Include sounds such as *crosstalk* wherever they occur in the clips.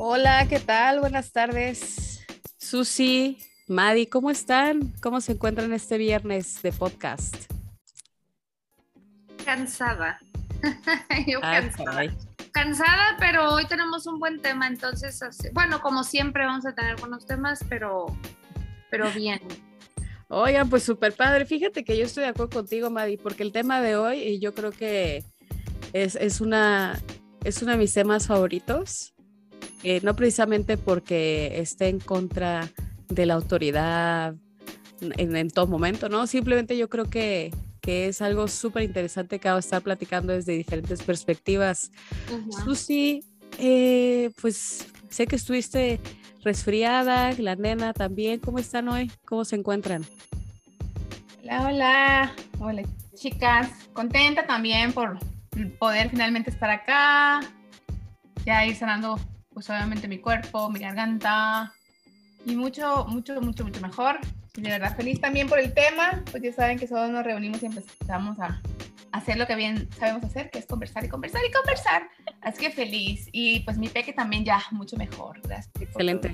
Hola, ¿qué tal? Buenas tardes. Susi, Madi, ¿cómo están? ¿Cómo se encuentran este viernes de podcast? Cansada. *laughs* Yo cansada. Cansada, pero hoy tenemos un buen tema, entonces, bueno, como siempre vamos a tener buenos temas, pero, pero bien. *laughs* Oigan, pues súper padre. Fíjate que yo estoy de acuerdo contigo, Madi, porque el tema de hoy, y yo creo que es, es, una, es uno de mis temas favoritos. Eh, no precisamente porque esté en contra de la autoridad en, en todo momento, ¿no? Simplemente yo creo que, que es algo súper interesante que estar platicando desde diferentes perspectivas. Susi, eh, pues sé que estuviste resfriada, la nena también. ¿Cómo están hoy? ¿Cómo se encuentran? Hola, hola. Hola, chicas. Contenta también por poder finalmente estar acá. Ya ir sanando, pues obviamente mi cuerpo, mi garganta. Y mucho, mucho, mucho, mucho mejor. Y de verdad feliz también por el tema. Pues ya saben que solo nos reunimos y empezamos a hacer lo que bien sabemos hacer, que es conversar y conversar y conversar. Así que feliz. Y pues mi peque también ya mucho mejor. Gracias. Excelente.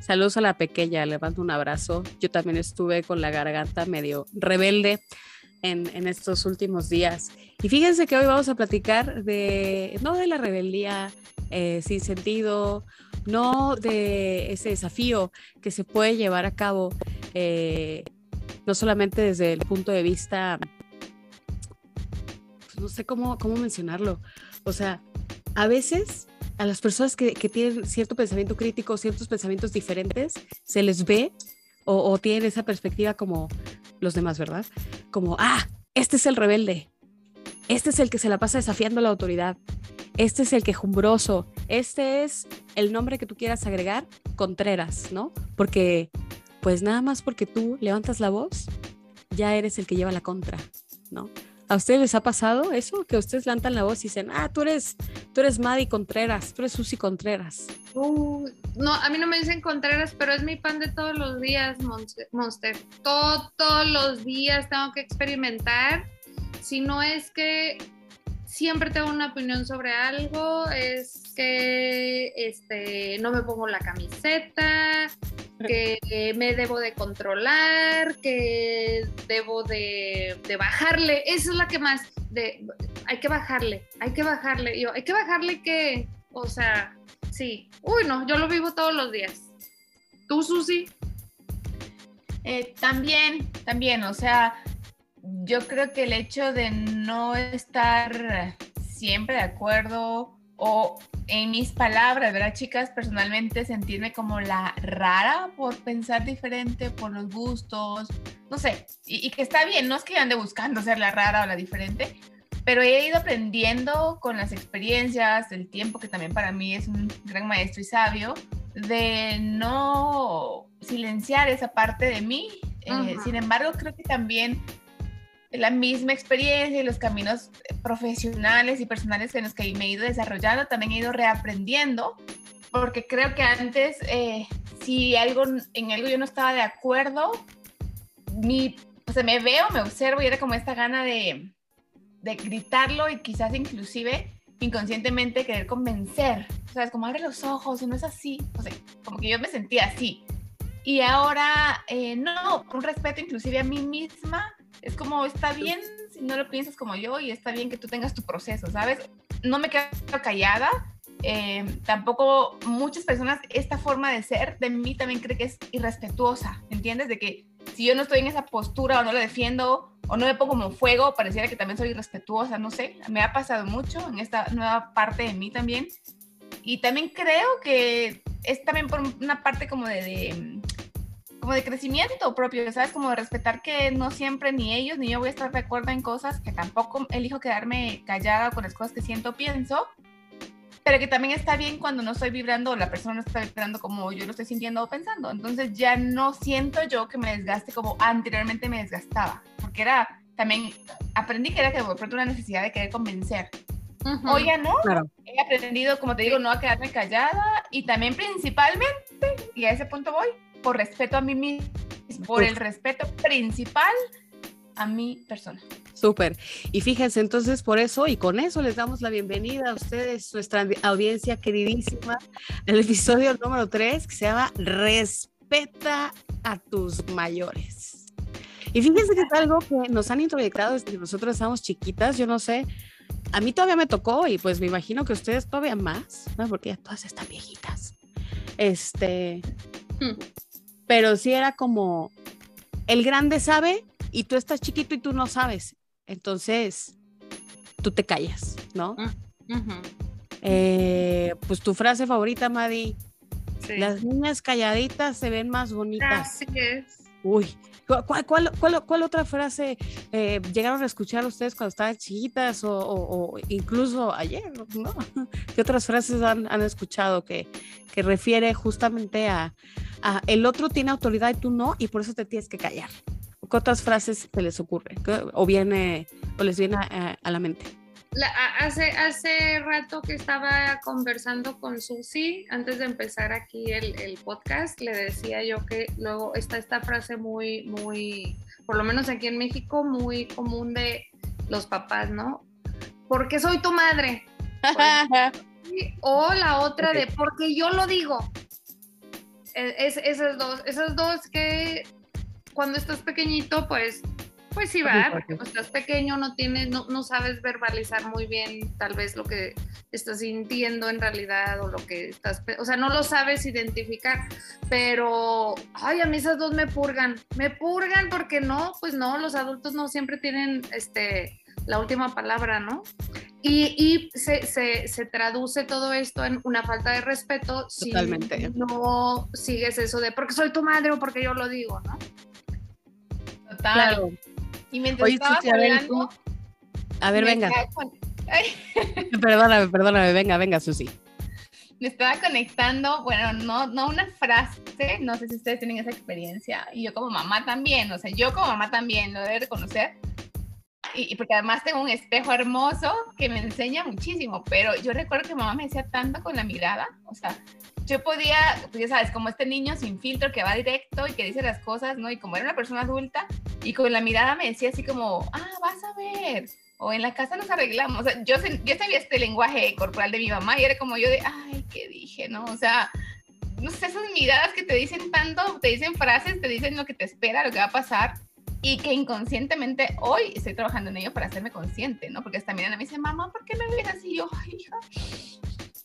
Saludos a la pequeña, le mando un abrazo. Yo también estuve con la garganta medio rebelde en, en, estos últimos días. Y fíjense que hoy vamos a platicar de, no de la rebeldía eh, sin sentido, no de ese desafío que se puede llevar a cabo, eh, no solamente desde el punto de vista no sé cómo, cómo mencionarlo. O sea, a veces a las personas que, que, tienen cierto pensamiento crítico, ciertos pensamientos diferentes, se les ve o, o, tienen esa perspectiva como los demás, ¿verdad? Como, ah, este es el rebelde, este es el que se la pasa desafiando a la autoridad, este es el quejumbroso, este es el nombre que tú quieras agregar, Contreras, ¿no? Porque, pues nada más porque tú levantas la voz, ya eres el que lleva la contra, ¿no? ¿A ustedes les ha pasado eso? Que ustedes levantan la voz y dicen, ah, tú eres, tú eres Maddie Contreras, tú eres Susi Contreras. Uh, no, a mí no me dicen Contreras, pero es mi pan de todos los días, Monster. Todo, todos los días tengo que experimentar. Si no es que siempre tengo una opinión sobre algo, es que este, no me pongo la camiseta, *laughs* que me debo de controlar, que debo de, de, bajarle, eso es la que más, de, hay que bajarle, hay que bajarle, yo, hay que bajarle que, o sea, sí, uy no, yo lo vivo todos los días. ¿Tú, Susi? Eh, también, también, o sea, yo creo que el hecho de no estar siempre de acuerdo o en mis palabras, ¿verdad, chicas? Personalmente sentirme como la rara por pensar diferente, por los gustos, no sé, y, y, que está bien, no es que ande buscando ser la rara o la diferente, pero he ido aprendiendo con las experiencias, el tiempo que también para mí es un gran maestro y sabio, de no silenciar esa parte de mí. Eh, sin embargo, creo que también la misma experiencia y los caminos profesionales y personales en los que me he ido desarrollando, también he ido reaprendiendo, porque creo que antes, eh, si algo, en algo yo no estaba de acuerdo, mi, o sea, me veo, me observo y era como esta gana de, de gritarlo y quizás inclusive inconscientemente querer convencer, ¿sabes? Como abre los ojos, no es así, o sea, como que yo me sentía así. Y ahora, eh, no, un respeto inclusive a mí misma, es como, está bien si no lo piensas como yo y está bien que tú tengas tu proceso, ¿sabes? No me quedo callada. Eh, tampoco muchas personas, esta forma de ser de mí también cree que es irrespetuosa, ¿entiendes? De que si yo no estoy en esa postura o no lo defiendo o no me pongo como fuego, pareciera que también soy irrespetuosa, no sé. Me ha pasado mucho en esta nueva parte de mí también. Y también creo que es también por una parte como de, de como de crecimiento propio, ¿sabes? Como de respetar que no siempre ni ellos ni yo voy a estar de acuerdo en cosas, que tampoco elijo quedarme callada con las cosas que siento, pienso, pero que también está bien cuando no estoy vibrando o la persona no está vibrando como yo lo estoy sintiendo o pensando. Entonces ya no siento yo que me desgaste como anteriormente me desgastaba, porque era también, aprendí que era que de pronto una necesidad de querer convencer. Uh -huh. Hoy ya no, claro. he aprendido, como te digo, no a quedarme callada y también principalmente, y a ese punto voy, por respeto a mí mismo, por el respeto principal a mi persona. Súper. Y fíjense, entonces por eso y con eso les damos la bienvenida a ustedes, nuestra audiencia queridísima, el episodio número 3 que se llama Respeta a tus mayores. Y fíjense que es algo que nos han introyectado desde que nosotros estábamos chiquitas, yo no sé, a mí todavía me tocó y pues me imagino que ustedes todavía más, ¿no? Porque ya todas están viejitas. Este, hmm. Pero sí era como, el grande sabe y tú estás chiquito y tú no sabes. Entonces, tú te callas, ¿no? Mm, eh, pues tu frase favorita, Madi. Las niñas calladitas se ven más bonitas. Así es. Uy, ¿cuál, otra frase eh, llegaron a escuchar ustedes cuando estaban chiquitas o, incluso ayer, ¿no? ¿Qué otras frases han, escuchado que, refiere justamente a, a el otro tiene autoridad y tú no y por eso te tienes que callar? ¿Qué otras frases se les ocurre o viene o les viene a, la mente? Hace, hace rato que estaba conversando con Susi, antes de empezar aquí el, el, podcast, le decía yo que luego está esta frase muy, muy, por lo menos aquí en México, muy común de los papás, ¿no? Porque soy tu madre. *laughs* o la otra de porque yo lo digo. E, es, esas dos, esas dos que cuando estás pequeñito, pues, pues sí va, porque estás pequeño no tienes, no, no sabes verbalizar muy bien tal vez lo que estás sintiendo en realidad o lo que estás, o sea, no lo sabes identificar, pero, ay, a mí esas dos me purgan, me purgan porque no, pues no, los adultos no siempre tienen, este, la última palabra, ¿no? Y, y se, se, se, traduce todo esto en una falta de respeto Totalmente. si no sigues eso de porque soy tu madre o porque yo lo digo, ¿no? Claro. Y mientras estaba hablando, a ver, venga. *laughs* perdóname, perdóname, venga, venga, Susi. Me estaba conectando, bueno, no, no una frase, no sé si ustedes tienen esa experiencia, y yo como mamá también, o sea, yo como mamá también lo debo reconocer, y, porque además tengo un espejo hermoso que me enseña muchísimo, pero yo recuerdo que mamá me decía tanto con la mirada, o sea, yo podía, pues ya sabes, como este niño sin filtro que va directo y que dice las cosas, ¿no? Y como era una persona adulta, y con la mirada me decía así como, ah, vas a ver, o en la casa nos arreglamos. O sea, yo, yo sabía este lenguaje corporal de mi mamá y era como yo de, ay, ¿qué dije, no? O sea, no sé, esas miradas que te dicen tanto, te dicen frases, te dicen lo que te espera, lo que va a pasar y que inconscientemente hoy estoy trabajando en ello para hacerme consciente, ¿no? Porque esta mirada me dice, mamá, ¿por qué me ves así? yo, ay,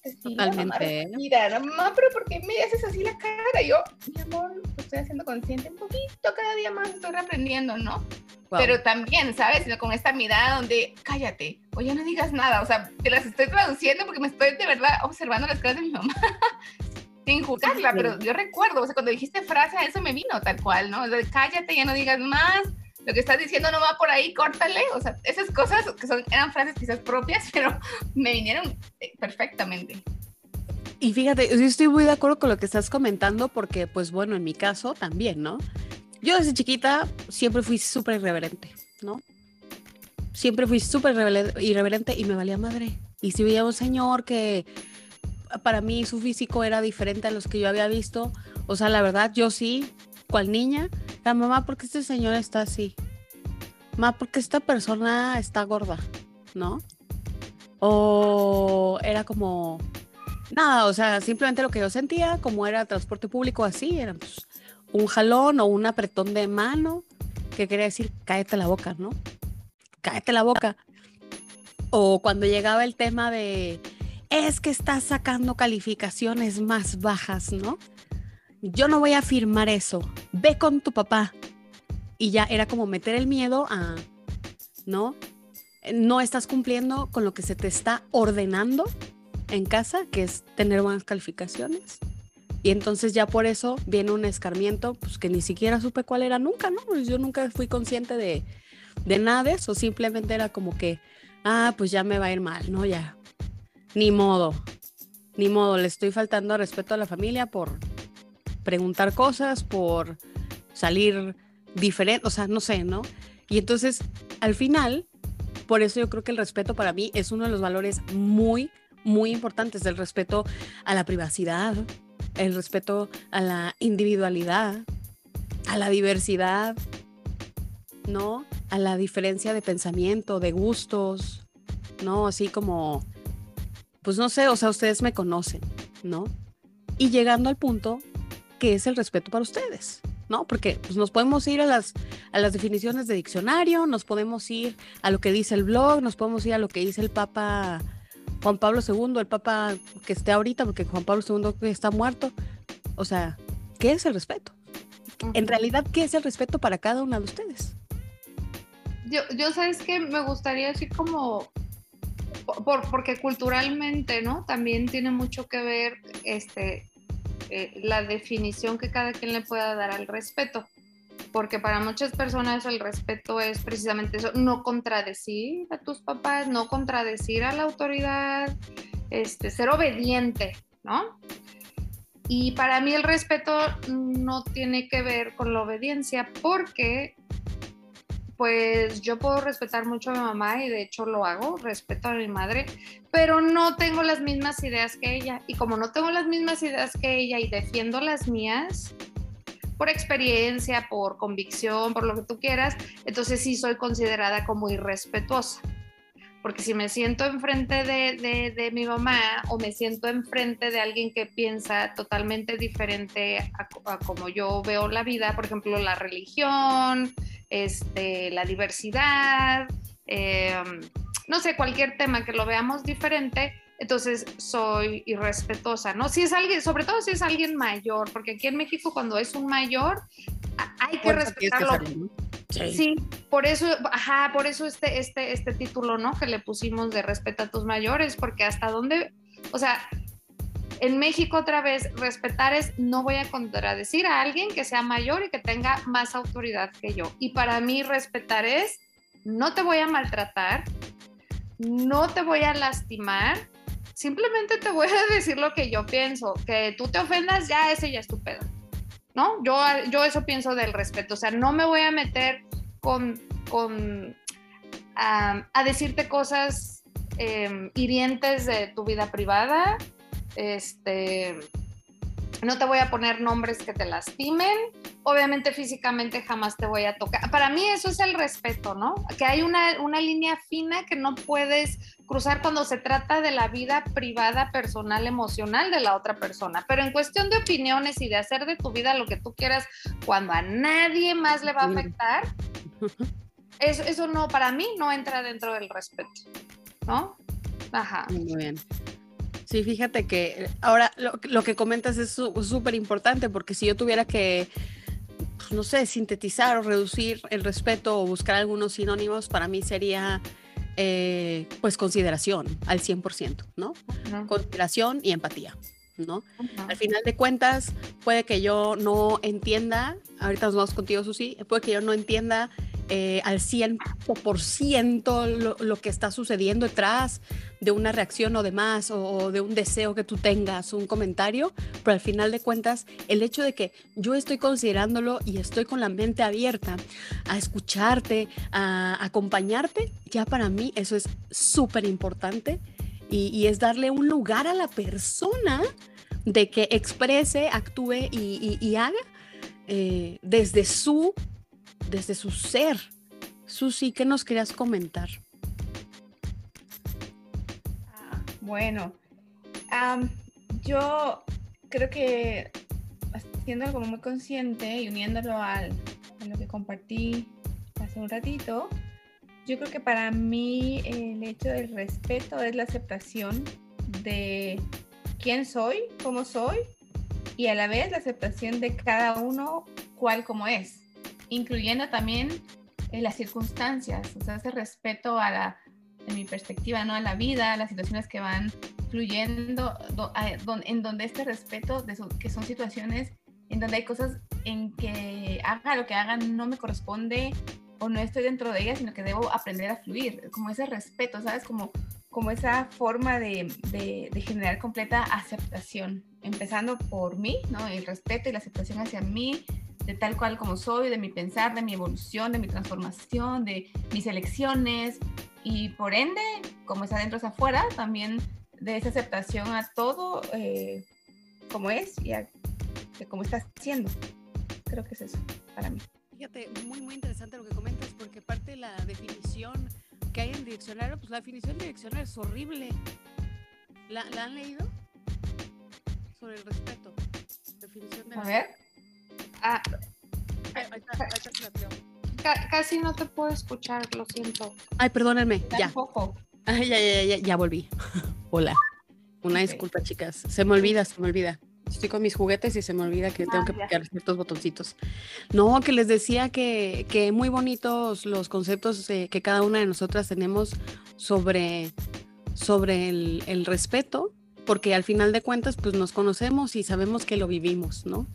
hija, Totalmente. Mira, mamá, pero ¿por qué me haces así la cara? Yo, mi amor, estoy haciendo consciente un poquito, cada día más estoy reaprendiendo, ¿no? Pero también, ¿sabes? Con esta mirada donde, cállate, o ya no digas nada, o sea, te las estoy traduciendo porque me estoy de verdad observando las caras de mi mamá. *laughs* sin juzgarla, pero yo recuerdo, o sea, cuando dijiste frase, a eso me vino tal cual, ¿no? cállate, ya no digas más, lo que estás diciendo no va por ahí, córtale. O sea, esas cosas que son, eran frases quizás propias, *laughs* pero me vinieron eh, perfectamente. Y fíjate, yo estoy muy de acuerdo con lo que estás comentando porque, pues bueno, en mi caso también, ¿no? Yo desde chiquita siempre fui súper irreverente, ¿no? Siempre fui súper irreverente y me valía madre. Y si veía un señor que para mí su físico era diferente a los que yo había visto, o sea, la verdad, yo sí cual niña, mamá, ¿por qué este señor está así? Mamá, porque esta persona está gorda? ¿No? O era como, nada, o sea, simplemente lo que yo sentía, como era transporte público así, era pues, un jalón o un apretón de mano, que quería decir, cállate la boca, ¿no? Cállate la boca. O cuando llegaba el tema de, es que estás sacando calificaciones más bajas, ¿no? Yo no voy a firmar eso, ve con tu papá. Y ya era como meter el miedo a, ¿no? No estás cumpliendo con lo que se te está ordenando en casa, que es tener buenas calificaciones. Y entonces ya por eso viene un escarmiento, pues que ni siquiera supe cuál era nunca, ¿no? Pues yo nunca fui consciente de, de nada de eso, simplemente era como que, ah, pues ya me va a ir mal, ¿no? Ya, ni modo, ni modo, le estoy faltando respeto a la familia por, preguntar cosas, por salir diferente, o sea, no sé, ¿no? Y entonces, al final, por eso yo creo que el respeto para mí es uno de los valores muy, muy importantes, el respeto a la privacidad, el respeto a la individualidad, a la diversidad. ¿no? A la diferencia de pensamiento, de gustos, ¿no? Así como, pues no sé, o sea, ustedes me conocen, ¿no? Y llegando al punto que es el respeto para ustedes, ¿no? Porque pues, nos podemos ir a las, a las definiciones de diccionario, nos podemos ir a lo que dice el blog, nos podemos ir a lo que dice el Papa Juan Pablo II, el Papa que esté ahorita, porque Juan Pablo II está muerto. O sea, ¿qué es el respeto? En realidad, ¿qué es el respeto para cada una de ustedes? Yo, yo sabes que me gustaría así como, por, porque culturalmente, ¿no? También tiene mucho que ver este, eh, la definición que cada quien le pueda dar al respeto. Porque para muchas personas el respeto es precisamente eso, no contradecir a tus papás, no contradecir a la autoridad, este, ser obediente, ¿no? Y para mí el respeto no tiene que ver con la obediencia porque pues yo puedo respetar mucho a mi mamá y de hecho lo hago, respeto a mi madre, pero no tengo las mismas ideas que ella. Y como no tengo las mismas ideas que ella y defiendo las mías, por experiencia, por convicción, por lo que tú quieras, entonces sí soy considerada como irrespetuosa. Porque si me siento enfrente de, de, mi mamá o me siento enfrente de alguien que piensa totalmente diferente a, a como yo veo la vida, por ejemplo, la religión, este, la diversidad, em, no sé, cualquier tema que lo veamos diferente, entonces soy irrespetuosa, ¿no? Si es alguien, sobre todo si es alguien mayor, porque aquí en México cuando es un mayor hay que respetarlo. Sí. por eso, ajá, por eso este, este, este título, ¿no? Que le pusimos de respeta a tus mayores, porque hasta dónde, o sea, en México otra vez, respetar es no voy a contradecir a alguien que sea mayor y que tenga más autoridad que yo. Y para mí respetar es no te voy a maltratar, no te voy a lastimar, simplemente te voy a *laughs* decir lo que yo pienso, que tú te ofendas, ya ese ya es tu pedo. ¿No? Yo, yo eso pienso del respeto, o sea, no me voy a meter con, con a decirte cosas em, hirientes de tu vida privada, este, no te voy a poner nombres que te lastimen, obviamente físicamente jamás te voy a tocar. Para mí eso es el respeto, ¿no? Que hay una, una, línea fina que no puedes cruzar cuando se trata de la vida privada, personal, emocional de la otra persona. Pero en cuestión de opiniones y de hacer de tu vida lo que tú quieras cuando a nadie más le va a afectar, eso, eso no, para mí no entra dentro del respeto, ¿no? Ajá. Muy bien. Sí, fíjate que ahora lo, que comentas es súper importante porque si yo tuviera que, pues, no sé, sintetizar o reducir el respeto o buscar algunos sinónimos, para mí sería eh, pues consideración al 100%, ¿no? Consideración y empatía. ¿no? Al final de cuentas, puede que yo no entienda, ahorita nos vamos contigo, Susi, puede que yo no entienda eh, al 100% lo, lo que está sucediendo detrás de una reacción o demás, o, de un deseo que tú tengas, un comentario, pero al final de cuentas, el hecho de que yo estoy considerándolo y estoy con la mente abierta a escucharte, a acompañarte, ya para mí eso es súper importante y, es darle un lugar a la persona de que exprese, actúe y, haga eh, desde su desde su ser. Susi, ¿qué nos querías comentar? Bueno, yo creo que haciendo algo muy consciente y uniéndolo al, a lo que compartí hace un ratito, yo creo que para mí el hecho del respeto es la aceptación de quién soy, cómo soy y a la vez la aceptación de cada uno cual como es incluyendo también eh, las circunstancias, o sea, ese respeto a la, en mi perspectiva, ¿no? A la vida, a las situaciones que van fluyendo, en donde este respeto, de que son situaciones en donde hay cosas en que haga lo que hagan no me corresponde o no estoy dentro de ellas, sino que debo aprender a fluir, como ese respeto, ¿sabes? Como, como esa forma de, de, de generar completa aceptación, empezando por mí, ¿no? El respeto y la aceptación hacia mí, de tal cual como soy, de mi pensar, de mi evolución, de mi transformación, de mis elecciones y por ende, como es adentro es afuera, también de esa aceptación a todo eh, como es y a, de cómo está siendo. Creo que es eso para mí. Fíjate, muy, muy interesante lo que comentas, porque parte de la definición que hay en diccionario, pues la definición del diccionario es horrible. ¿La, ¿la han leído? Sobre el respeto. Definición de A ver. Ah, casi no te puedo escuchar, lo siento. Ay, perdónenme, ya. Ay, ya, ya, ya, ya volví. *laughs* Hola. Una disculpa, chicas. Se me olvida, se me olvida. Estoy con mis juguetes y se me olvida que tengo Ah, que ya. picar ciertos botoncitos. No, que les decía que, que muy bonitos los conceptos eh, que cada una de nosotras tenemos sobre, sobre el, el respeto, porque al final de cuentas, pues nos conocemos y sabemos que lo vivimos, ¿no?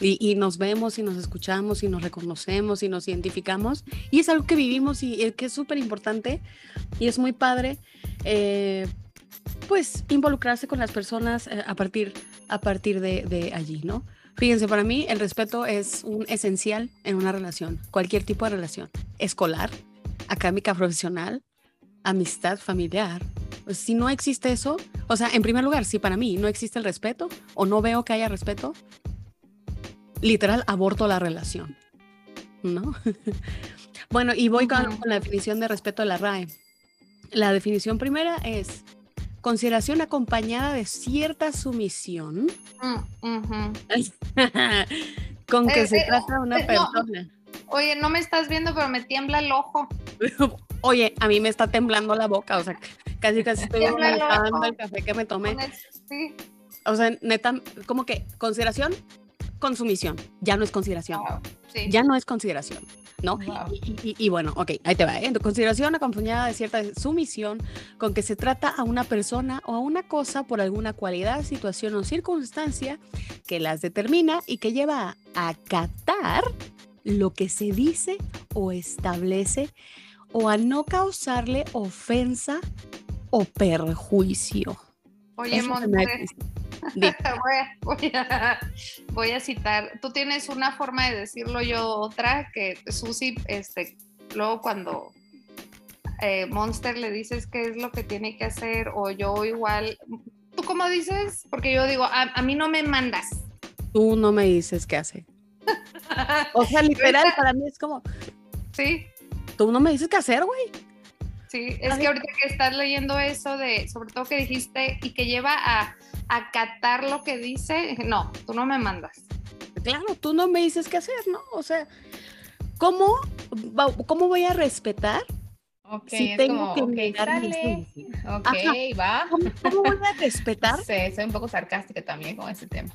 Y, y nos vemos y nos escuchamos y nos reconocemos y nos identificamos. Y es algo que vivimos y eh, que es súper importante y es muy padre, eh, pues, involucrarse con las personas eh, a partir, a partir de, de allí, ¿no? Fíjense, para mí el respeto es un esencial en una relación, cualquier tipo de relación, escolar, académica, profesional, amistad, familiar. Si no existe eso, o sea, en primer lugar, si para mí no existe el respeto o no veo que haya respeto, literal aborto la relación, ¿no? *laughs* bueno, y voy con, la definición de respeto de la RAE. La definición primera es consideración acompañada de cierta sumisión Mm, *laughs* con que Eh, se eh, trata de una eh, no. persona. Oye, no me estás viendo, pero me tiembla el ojo. *laughs* Oye, a mí me está temblando la boca, o sea, casi casi estoy Tiembla el café que me tomé. Sí. O sea, neta, como que consideración con sumisión, ya no es consideración. Wow, sí. ya no es consideración, ¿no? Wow. Y, y- y bueno, ok, ahí te va, ¿eh? Consideración acompañada de cierta sumisión con que se trata a una persona o a una cosa por alguna cualidad, situación o circunstancia que las determina y que lleva a acatar lo que se dice o establece o a no causarle ofensa o perjuicio. Oye, Eso *laughs* voy a, voy, a, voy a citar. Tú tienes una forma de decirlo, yo otra, que Susi, este, luego cuando eh, Monster le dices qué es lo que tiene que hacer, o yo igual. ¿Tú cómo dices? Porque yo digo, a, a mí no me mandas. Tú no me dices qué hacer. *laughs* O sea, literal, para mí es como, Sí, tú no me dices qué hacer, güey. sí. Es que ahorita que estás leyendo eso de, sobre todo que dijiste, y que lleva a acatar lo que dice, no, tú no me mandas. Claro, tú no me dices qué hacer, ¿no? O sea, ¿cómo, cómo voy a respetar? Ok, Si tengo como, que ok, negar mi sale. Ok, va. ¿Cómo, cómo voy a respetar? *laughs* Sí, soy un poco sarcástica también con ese tema.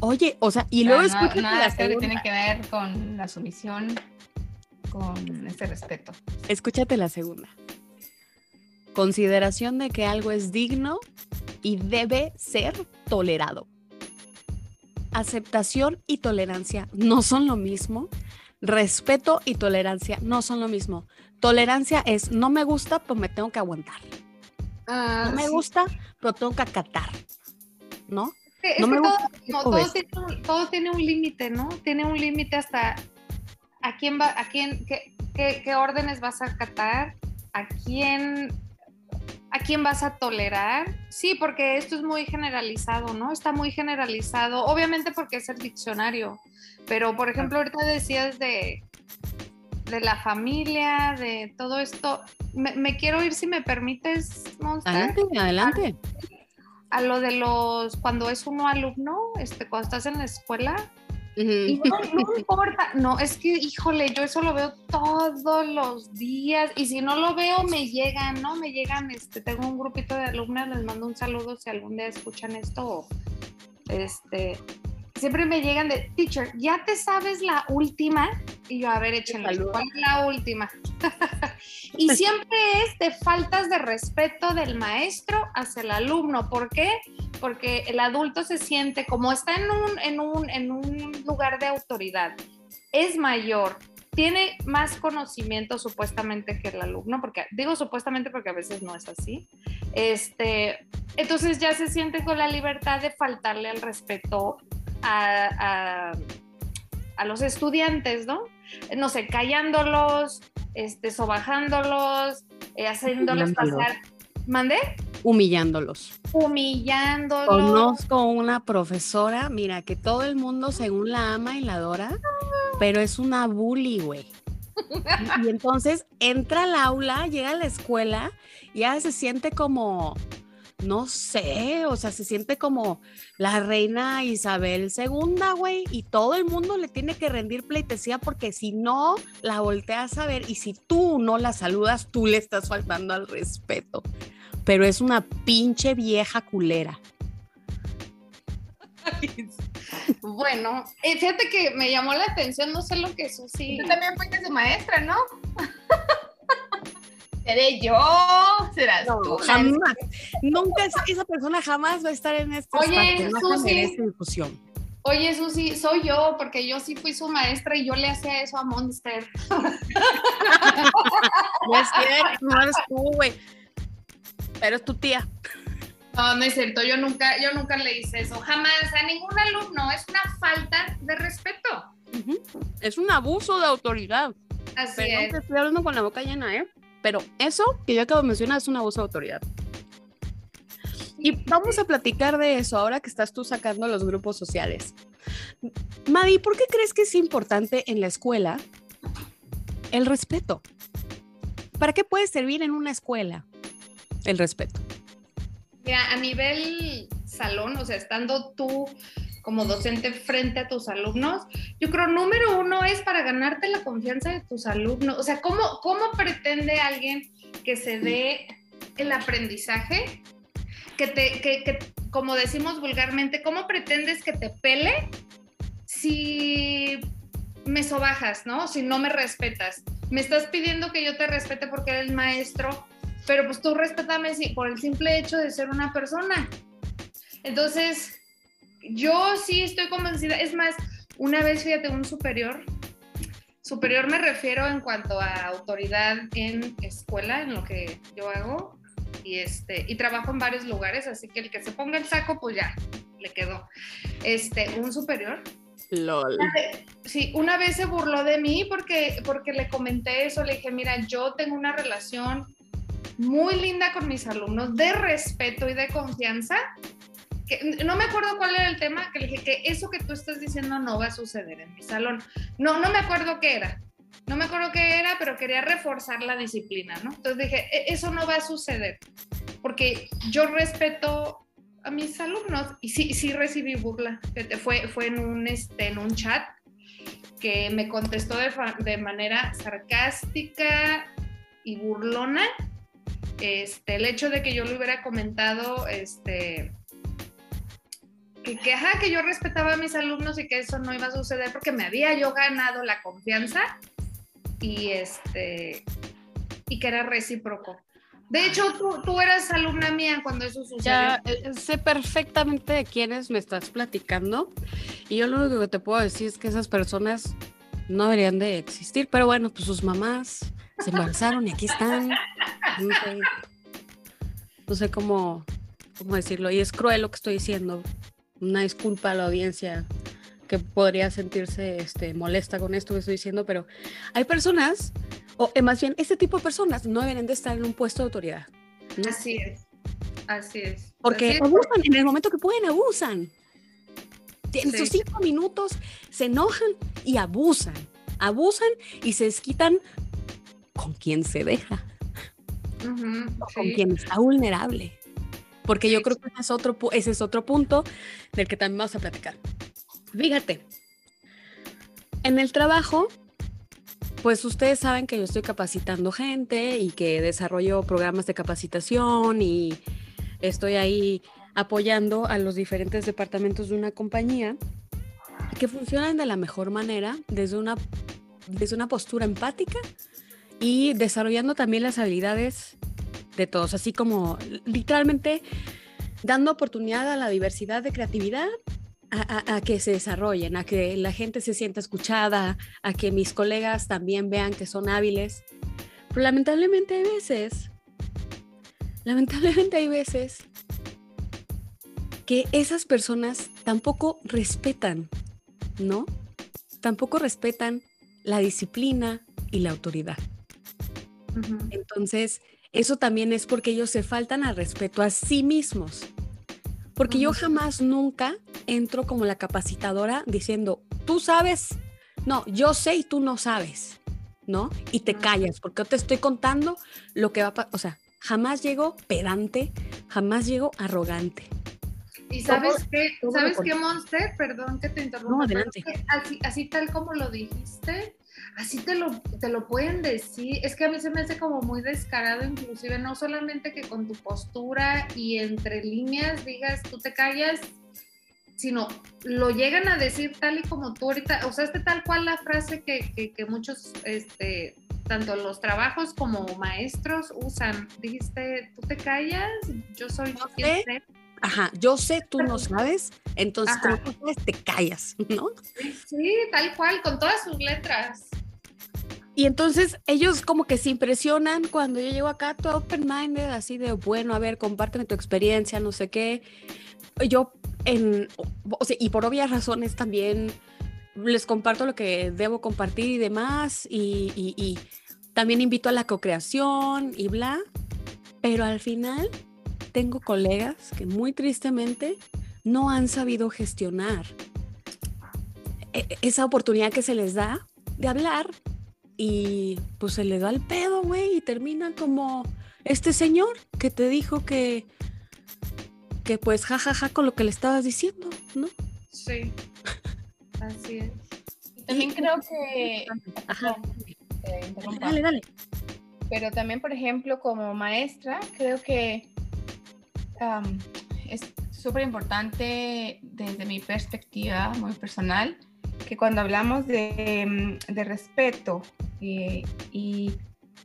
Oye, o sea, y luego Ah, no- nada la que segunda. tiene que ver con la sumisión, con ese respeto. Escúchate la segunda. Consideración de que algo es digno y debe ser tolerado. Aceptación y tolerancia no son lo mismo. Respeto y tolerancia no son lo mismo. Tolerancia es no me gusta, pues me tengo que aguantar. No me Ah, Sí. gusta, pero tengo que acatar. ¿No? Es No que me todo, gusta no, o todo ves. tiene, un- todo tiene un límite, ¿no? Tiene un límite hasta a quién va, a quién, qué, qué- qué órdenes vas a acatar, a quién, a quién vas a tolerar. Sí, porque esto es muy generalizado, ¿no? Está muy generalizado, obviamente porque es el diccionario, pero por ejemplo ahorita decías de de la familia, de todo esto. Me, me quiero ir, si me permites, Monster Adelante, adelante. a lo de los, cuando es uno alumno, este, cuando estás en la escuela, y no, no importa, no, es que, híjole, yo eso lo veo todos los días, y si no lo veo, me llegan, ¿no? Me llegan, este, tengo un grupito de alumnas, les mando un saludo si algún día escuchan esto, o, este, siempre me llegan de, teacher, ¿ya te sabes la última? Y yo, a ver, échenle, saludo. ¿cuál es la última? *laughs* y *laughs* siempre es de faltas de respeto del maestro hacia el alumno. ¿Por qué? Porque el adulto se siente como está en un, en un, en un lugar de autoridad, es mayor, tiene más conocimiento supuestamente que el alumno, porque digo supuestamente porque a veces no es así. Este, entonces ya se siente con la libertad de faltarle al respeto a, a- a los estudiantes, ¿no? No sé, callándolos, este, sobajándolos, eh, Humillándolos. pasar. ¿Mandé? Humillándolos. Humillándolos. Conozco una profesora, mira, que todo el mundo según la ama y la adora, pero es una bully, güey. Y, y entonces entra al aula, llega a la escuela y ya se siente como, no sé, o sea, se siente como la reina Isabel II, güey, y todo el mundo le tiene que rendir pleitesía porque si no la volteas a ver y si tú no la saludas, tú le estás faltando al respeto. Pero es una pinche vieja culera. *laughs* Bueno, eh, fíjate que me llamó la atención, no sé lo que eso sí. Tú también fuiste su maestra, ¿no? *laughs* ¿Seré yo? ¿Serás No, tú? jamás. Nunca es- esa persona jamás va a estar en este Oye, Susi. Oye, Susi, soy yo, porque yo sí fui su maestra y yo le hacía eso a Monster. No es cierto, no eres tú, güey. Pero es tu tía. No, no es cierto, yo nunca, yo nunca le hice eso, jamás a ningún alumno, es una falta de respeto. Es un abuso de autoridad. Así Perdón es. que estoy hablando con la boca llena, ¿eh? Pero eso que yo acabo de mencionar es un abuso de autoridad. Y vamos a platicar de eso ahora que estás tú sacando los grupos sociales. Madi, ¿por qué crees que es importante en la escuela el respeto? ¿Para qué puede servir en una escuela el respeto? Mira, a nivel salón, o sea, estando tú como docente frente a tus alumnos, yo creo número uno es para ganarte la confianza de tus alumnos. O sea, ¿cómo, cómo pretende alguien que se dé el aprendizaje? Que te, que, que, como decimos vulgarmente, ¿cómo pretendes que te pele si me sobajas, ¿no? Si no me respetas. Me estás pidiendo que yo te respete porque eres maestro, pero pues tú respétame por el simple hecho de ser una persona. Entonces, yo sí estoy convencida. Es más, una vez, fíjate, un superior, superior me refiero en cuanto a autoridad en escuela, en lo que yo hago, y, este, y trabajo en varios lugares, así que el que se ponga el saco, pues ya, le quedó. Este, un superior LOL. Sí, una vez se burló de mí porque, porque le comenté eso, le dije, mira, yo tengo una relación muy linda con mis alumnos, de respeto y de confianza. No me acuerdo cuál era el tema, que le dije que eso que tú estás diciendo no va a suceder en mi salón. No, no me acuerdo qué era. No me acuerdo qué era, pero quería reforzar la disciplina, ¿no? Entonces dije, "E- eso no va a suceder, porque yo respeto a mis alumnos y sí, sí recibí burla. Fue, fue en, un, este, en un chat que me contestó de, de manera sarcástica y burlona. Este, el hecho de que yo le hubiera comentado este, que, que, ajá, que yo respetaba a mis alumnos y que eso no iba a suceder porque me había yo ganado la confianza y, este, y que era recíproco. De hecho, tú, tú eras alumna mía cuando eso sucedió. Ya eh, sé perfectamente de quiénes me estás platicando y yo lo único que te puedo decir es que esas personas no deberían de existir, pero bueno, pues sus mamás se embarazaron y aquí están. No sé, no sé cómo, cómo decirlo y es cruel lo que estoy diciendo. Una disculpa a la audiencia que podría sentirse este, molesta con esto que estoy diciendo, pero hay personas, o eh, más bien, este tipo de personas no deberían de estar en un puesto de autoridad. ¿no? Así es. Así es. Porque Así es. abusan, en el momento que pueden, abusan. En Sí. sus cinco minutos se enojan y abusan. Abusan y se desquitan con quien se deja, o con sí. quien está vulnerable. Porque yo creo que ese es, otro, ese es otro punto del que también vamos a platicar. Fíjate, en el trabajo, pues ustedes saben que yo estoy capacitando gente y que desarrollo programas de capacitación y estoy ahí apoyando a los diferentes departamentos de una compañía que funcionan de la mejor manera desde una, desde una postura empática y desarrollando también las habilidades de todos, así como literalmente dando oportunidad a la diversidad de creatividad a, a- a que se desarrollen, a que la gente se sienta escuchada, a que mis colegas también vean que son hábiles. Pero lamentablemente hay veces, lamentablemente hay veces que esas personas tampoco respetan, ¿no? Tampoco respetan la disciplina y la autoridad. Entonces, eso también es porque ellos se faltan al respeto a sí mismos. Porque yo jamás, nunca entro como la capacitadora diciendo, tú sabes, no, yo sé y tú no sabes, ¿no? Y te callas, porque yo te estoy contando lo que va a pasar. O sea, jamás llego pedante, jamás llego arrogante. Y sabes qué, ¿sabes qué, Monster? Perdón que te interrumpa. No, adelante. Así, así tal como lo dijiste, así te lo, te lo pueden decir. Es que a mí se me hace como muy descarado, inclusive, no solamente que con tu postura y entre líneas digas, tú te callas, sino lo llegan a decir tal y como tú ahorita, este tal cual la frase que, que, muchos, este, tanto los trabajos como maestros usan. Dijiste, tú te callas, yo soy no sé. Ajá, yo sé, tú no sabes, entonces como tú sabes, te callas, ¿no? Sí, tal cual, con todas sus letras. Y entonces ellos como que se impresionan cuando yo llego acá, todo open-minded, así de, bueno, a ver, compárteme tu experiencia, no sé qué. Yo, en, o sea, y por obvias razones también les comparto lo que debo compartir y demás, y, y también invito a la co-creación y bla, pero al final tengo colegas que muy tristemente no han sabido gestionar e, esa oportunidad que se les da de hablar y pues se le da el pedo, güey, y termina como este señor que te dijo que, que pues jajaja con lo que le estabas diciendo, ¿no? Sí, *laughs* así es. también creo que... Ajá. dale, dale. Pero también, por ejemplo, como maestra, creo que es súper importante desde mi perspectiva muy personal que cuando hablamos de, mm, de respeto eh, y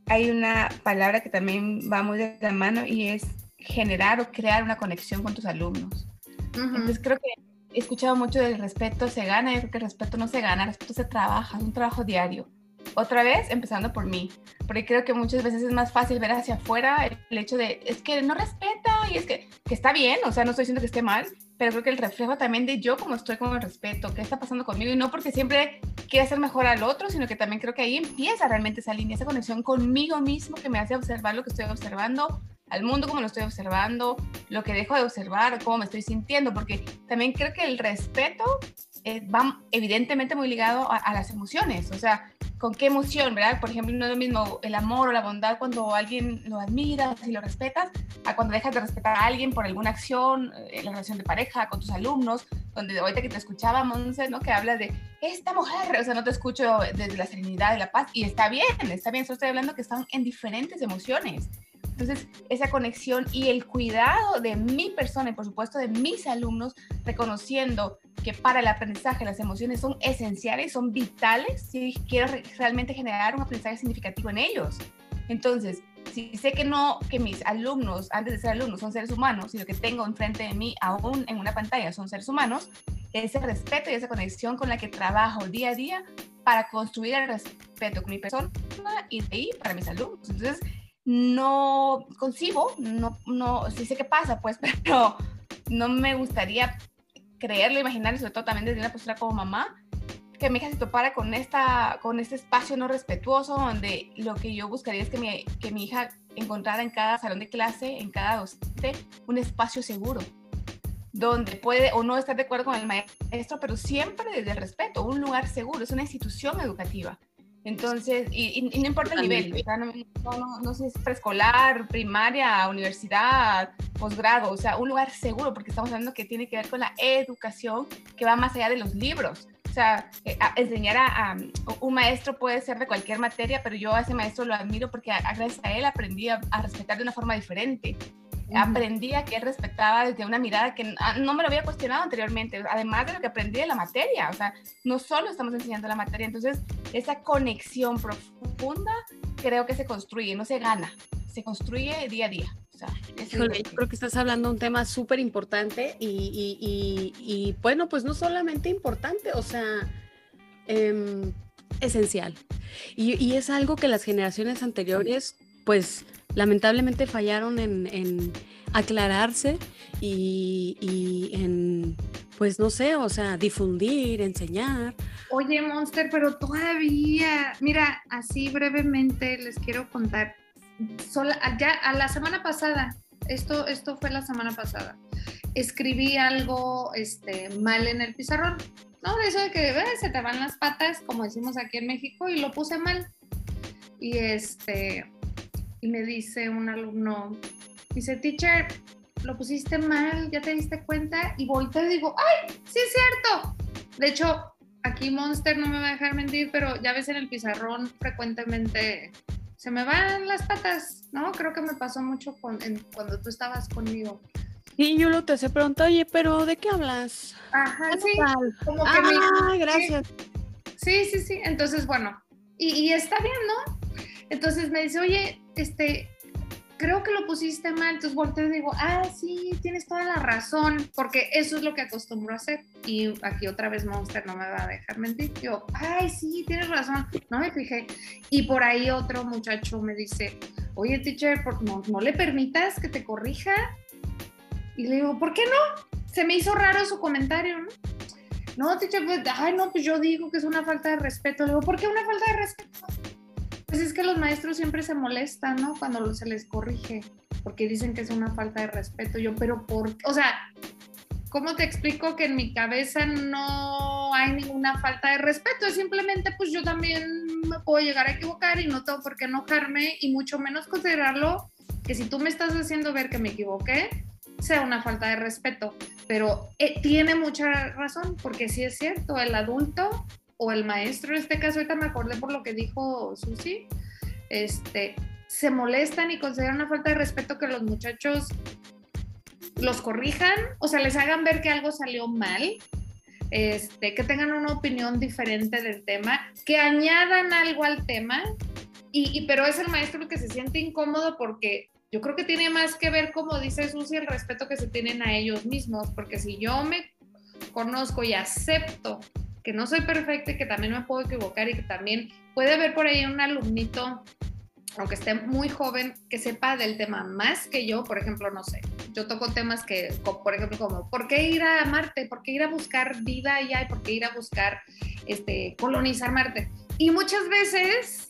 hay una palabra que también va muy de la mano y es generar o crear una conexión con tus alumnos. Entonces creo que he escuchado mucho del respeto se gana, yo creo que el respeto no se gana, el respeto se trabaja, es un trabajo diario. Otra vez, empezando por mí, porque creo que muchas veces es más fácil ver hacia afuera el hecho de, es que no respeta y es que, que está bien, o sea, no estoy diciendo que esté mal, pero creo que el reflejo también de yo como estoy con el respeto, qué está pasando conmigo y no porque siempre quiera hacer mejor al otro, sino que también creo que ahí empieza realmente esa línea, esa conexión conmigo mismo que me hace observar lo que estoy observando, al mundo como lo estoy observando, lo que dejo de observar, cómo me estoy sintiendo, porque también creo que el respeto eh, va evidentemente muy ligado a, a, las emociones, o sea, con qué emoción, ¿verdad? Por ejemplo, no es lo mismo el amor o la bondad cuando alguien lo admiras y lo respetas, a cuando dejas de respetar a alguien por alguna acción, en eh, la relación de pareja, con tus alumnos, donde ahorita que te escuchábamos, ¿no? Que hablas de esta mujer, o sea, no te escucho desde la serenidad y la paz, y está bien, está bien, solo estoy hablando que están en diferentes emociones. Entonces, esa conexión y el cuidado de mi persona y por supuesto de mis alumnos, reconociendo que para el aprendizaje las emociones son esenciales, son vitales, si quiero realmente generar un aprendizaje significativo en ellos. Entonces, si sé que no, que mis alumnos, antes de ser alumnos, son seres humanos, lo que tengo enfrente de mí, aún en una pantalla, son seres humanos, ese respeto y esa conexión con la que trabajo día a día para construir el respeto con mi persona y de ahí para mis alumnos. Entonces, no concibo, no, no, sí sé qué pasa, pues, *laughs* pero no me gustaría creerlo, imaginarlo, sobre todo también desde una postura como mamá, que mi hija se topara con, esta, con este espacio no respetuoso, donde lo que yo buscaría es que mi, que mi hija encontrara en cada salón de clase, en cada docente, un espacio seguro, donde puede o no estar de acuerdo con el maestro, pero siempre desde el respeto, un lugar seguro, es una institución educativa. Entonces, y, no importa el nivel, no, sé si es preescolar, primaria, universidad, posgrado, o sea, un lugar seguro, porque estamos hablando que tiene que ver con la educación que va más allá de los libros. O sea, eh, enseñar a, un maestro puede ser de cualquier materia, pero yo a ese maestro lo admiro porque gracias a él aprendí a respetar de una forma diferente aprendí a que él respetaba desde una mirada que ah, no me lo había cuestionado anteriormente, además de lo que aprendí de la materia, o sea, no solo estamos enseñando la materia, entonces esa conexión profunda creo que se construye, no se gana, se construye día a día. O sea, yo creo que estás hablando de un tema súper importante y, y, y, bueno, pues no solamente importante, o sea, em, esencial. Y, es algo que las generaciones anteriores, pues lamentablemente fallaron en, aclararse y, en, pues no sé, o sea, difundir, enseñar. Oye, Monster, pero todavía, mira, así brevemente les quiero contar. ya a la semana pasada, esto, esto fue la semana pasada, escribí algo este, mal en el pizarrón ¿no? De eso de que se te van las patas, como decimos aquí en México, y lo puse mal. Y este, y me dice un alumno, dice, teacher, lo pusiste mal, ya te diste cuenta, y volteo y digo, ¡ay, sí es cierto! De hecho, aquí Monster no me va a dejar mentir, pero ya ves en el pizarrón frecuentemente se me van las patas, ¿no? Creo que me pasó mucho cuando tú estabas conmigo. Y yo lo te se preguntar, oye, pero ¿de qué hablas? Ajá, sí. Como que ah, gracias. Sí, sí, sí. Entonces, bueno, y, y, está bien, ¿no? Entonces me dice, oye, este, creo que lo pusiste mal. Entonces volteo y digo, ah, sí, tienes toda la razón, porque eso es lo que acostumbro a hacer. Y aquí otra vez Monster no me va a dejar mentir. Yo, ay, sí, tienes razón. No me fijé. Y por ahí otro muchacho me dice, oye, teacher, no, no le permitas que te corrija. Y le digo, ¿por qué no? Se me hizo raro su comentario, ¿no? No, teacher, pues, ay, no, pues yo digo que es una falta de respeto. Le digo, ¿por qué una falta de respeto? Pues es que los maestros siempre se molestan, ¿no? Cuando se les corrige, porque dicen que es una falta de respeto. Yo, pero por, o sea, ¿cómo te explico que en mi cabeza no hay ninguna falta de respeto? Es simplemente, pues yo también me puedo llegar a equivocar y no tengo por qué enojarme y mucho menos considerarlo que si tú me estás haciendo ver que me equivoqué, sea una falta de respeto. Pero eh, tiene mucha razón, porque sí es cierto, el adulto o el maestro, en este caso ahorita me acordé por lo que dijo Susi, este, se molestan y consideran una falta de respeto que los muchachos los corrijan, o sea, les hagan ver que algo salió mal, este, que tengan una opinión diferente del tema, que añadan algo al tema, y, pero es el maestro el que se siente incómodo porque yo creo que tiene más que ver, como dice Susi, el respeto que se tienen a ellos mismos, porque si yo me conozco y acepto que no soy perfecta y que también me puedo equivocar y que también puede haber por ahí un alumnito, aunque esté muy joven, que sepa del tema más que yo, por ejemplo, no sé, yo toco temas que, por ejemplo, como, ¿por qué ir a Marte? ¿Por qué ir a buscar vida allá? ¿Y por qué ir a buscar este, colonizar Marte? Y muchas veces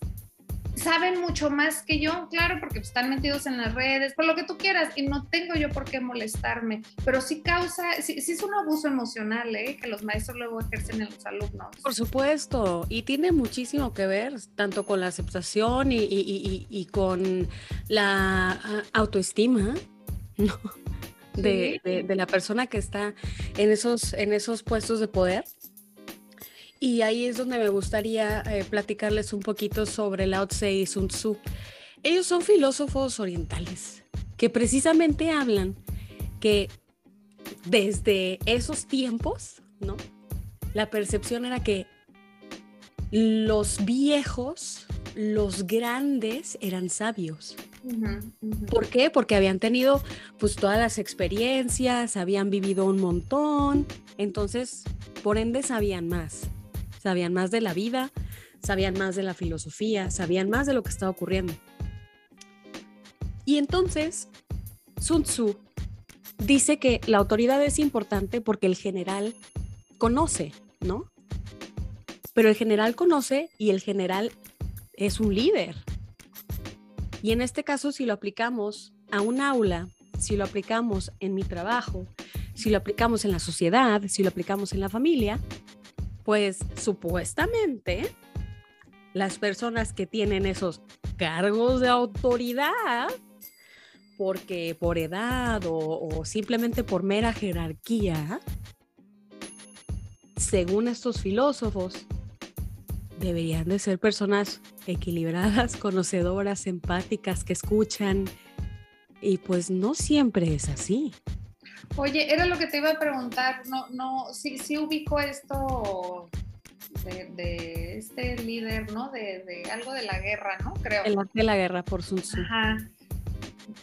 saben mucho más que yo, claro, porque están metidos en las redes, por lo que tú quieras, y no tengo yo por qué molestarme, pero sí causa, sí, es un abuso emocional, ¿eh? que los maestros luego ejercen en los alumnos. Por supuesto, y tiene muchísimo que ver tanto con la aceptación y, y, con la ah, autoestima, *laughs* ¿no? De, de, de, la persona que está en esos, en esos puestos de poder. Y ahí es donde me gustaría eh, platicarles un poquito sobre Lao Tse y Sun Tzu. Ellos son filósofos orientales que precisamente hablan que desde esos tiempos, ¿no? La percepción era que los viejos, los grandes eran sabios. ¿Por qué? Porque habían tenido pues todas las experiencias, habían vivido un montón, entonces por ende sabían más sabían más de la vida, sabían más de la filosofía, sabían más de lo que estaba ocurriendo. Y entonces, Sun Tzu dice que la autoridad es importante porque el general conoce, ¿no? Pero el general conoce y el general es un líder. Y en este caso, si lo aplicamos a un aula, si lo aplicamos en mi trabajo, si lo aplicamos en la sociedad, si lo aplicamos en la familia, pues supuestamente las personas que tienen esos cargos de autoridad, porque por edad o, simplemente por mera jerarquía, según estos filósofos, deberían de ser personas equilibradas, *laughs* conocedoras, empáticas, que escuchan. Y pues no siempre es así. Oye, era lo que te iba a preguntar, no, no, sí, sí ubico esto de, este líder, ¿no? De, algo de la guerra, ¿no? Creo. El arte de la guerra por Sun Tzu. Ajá.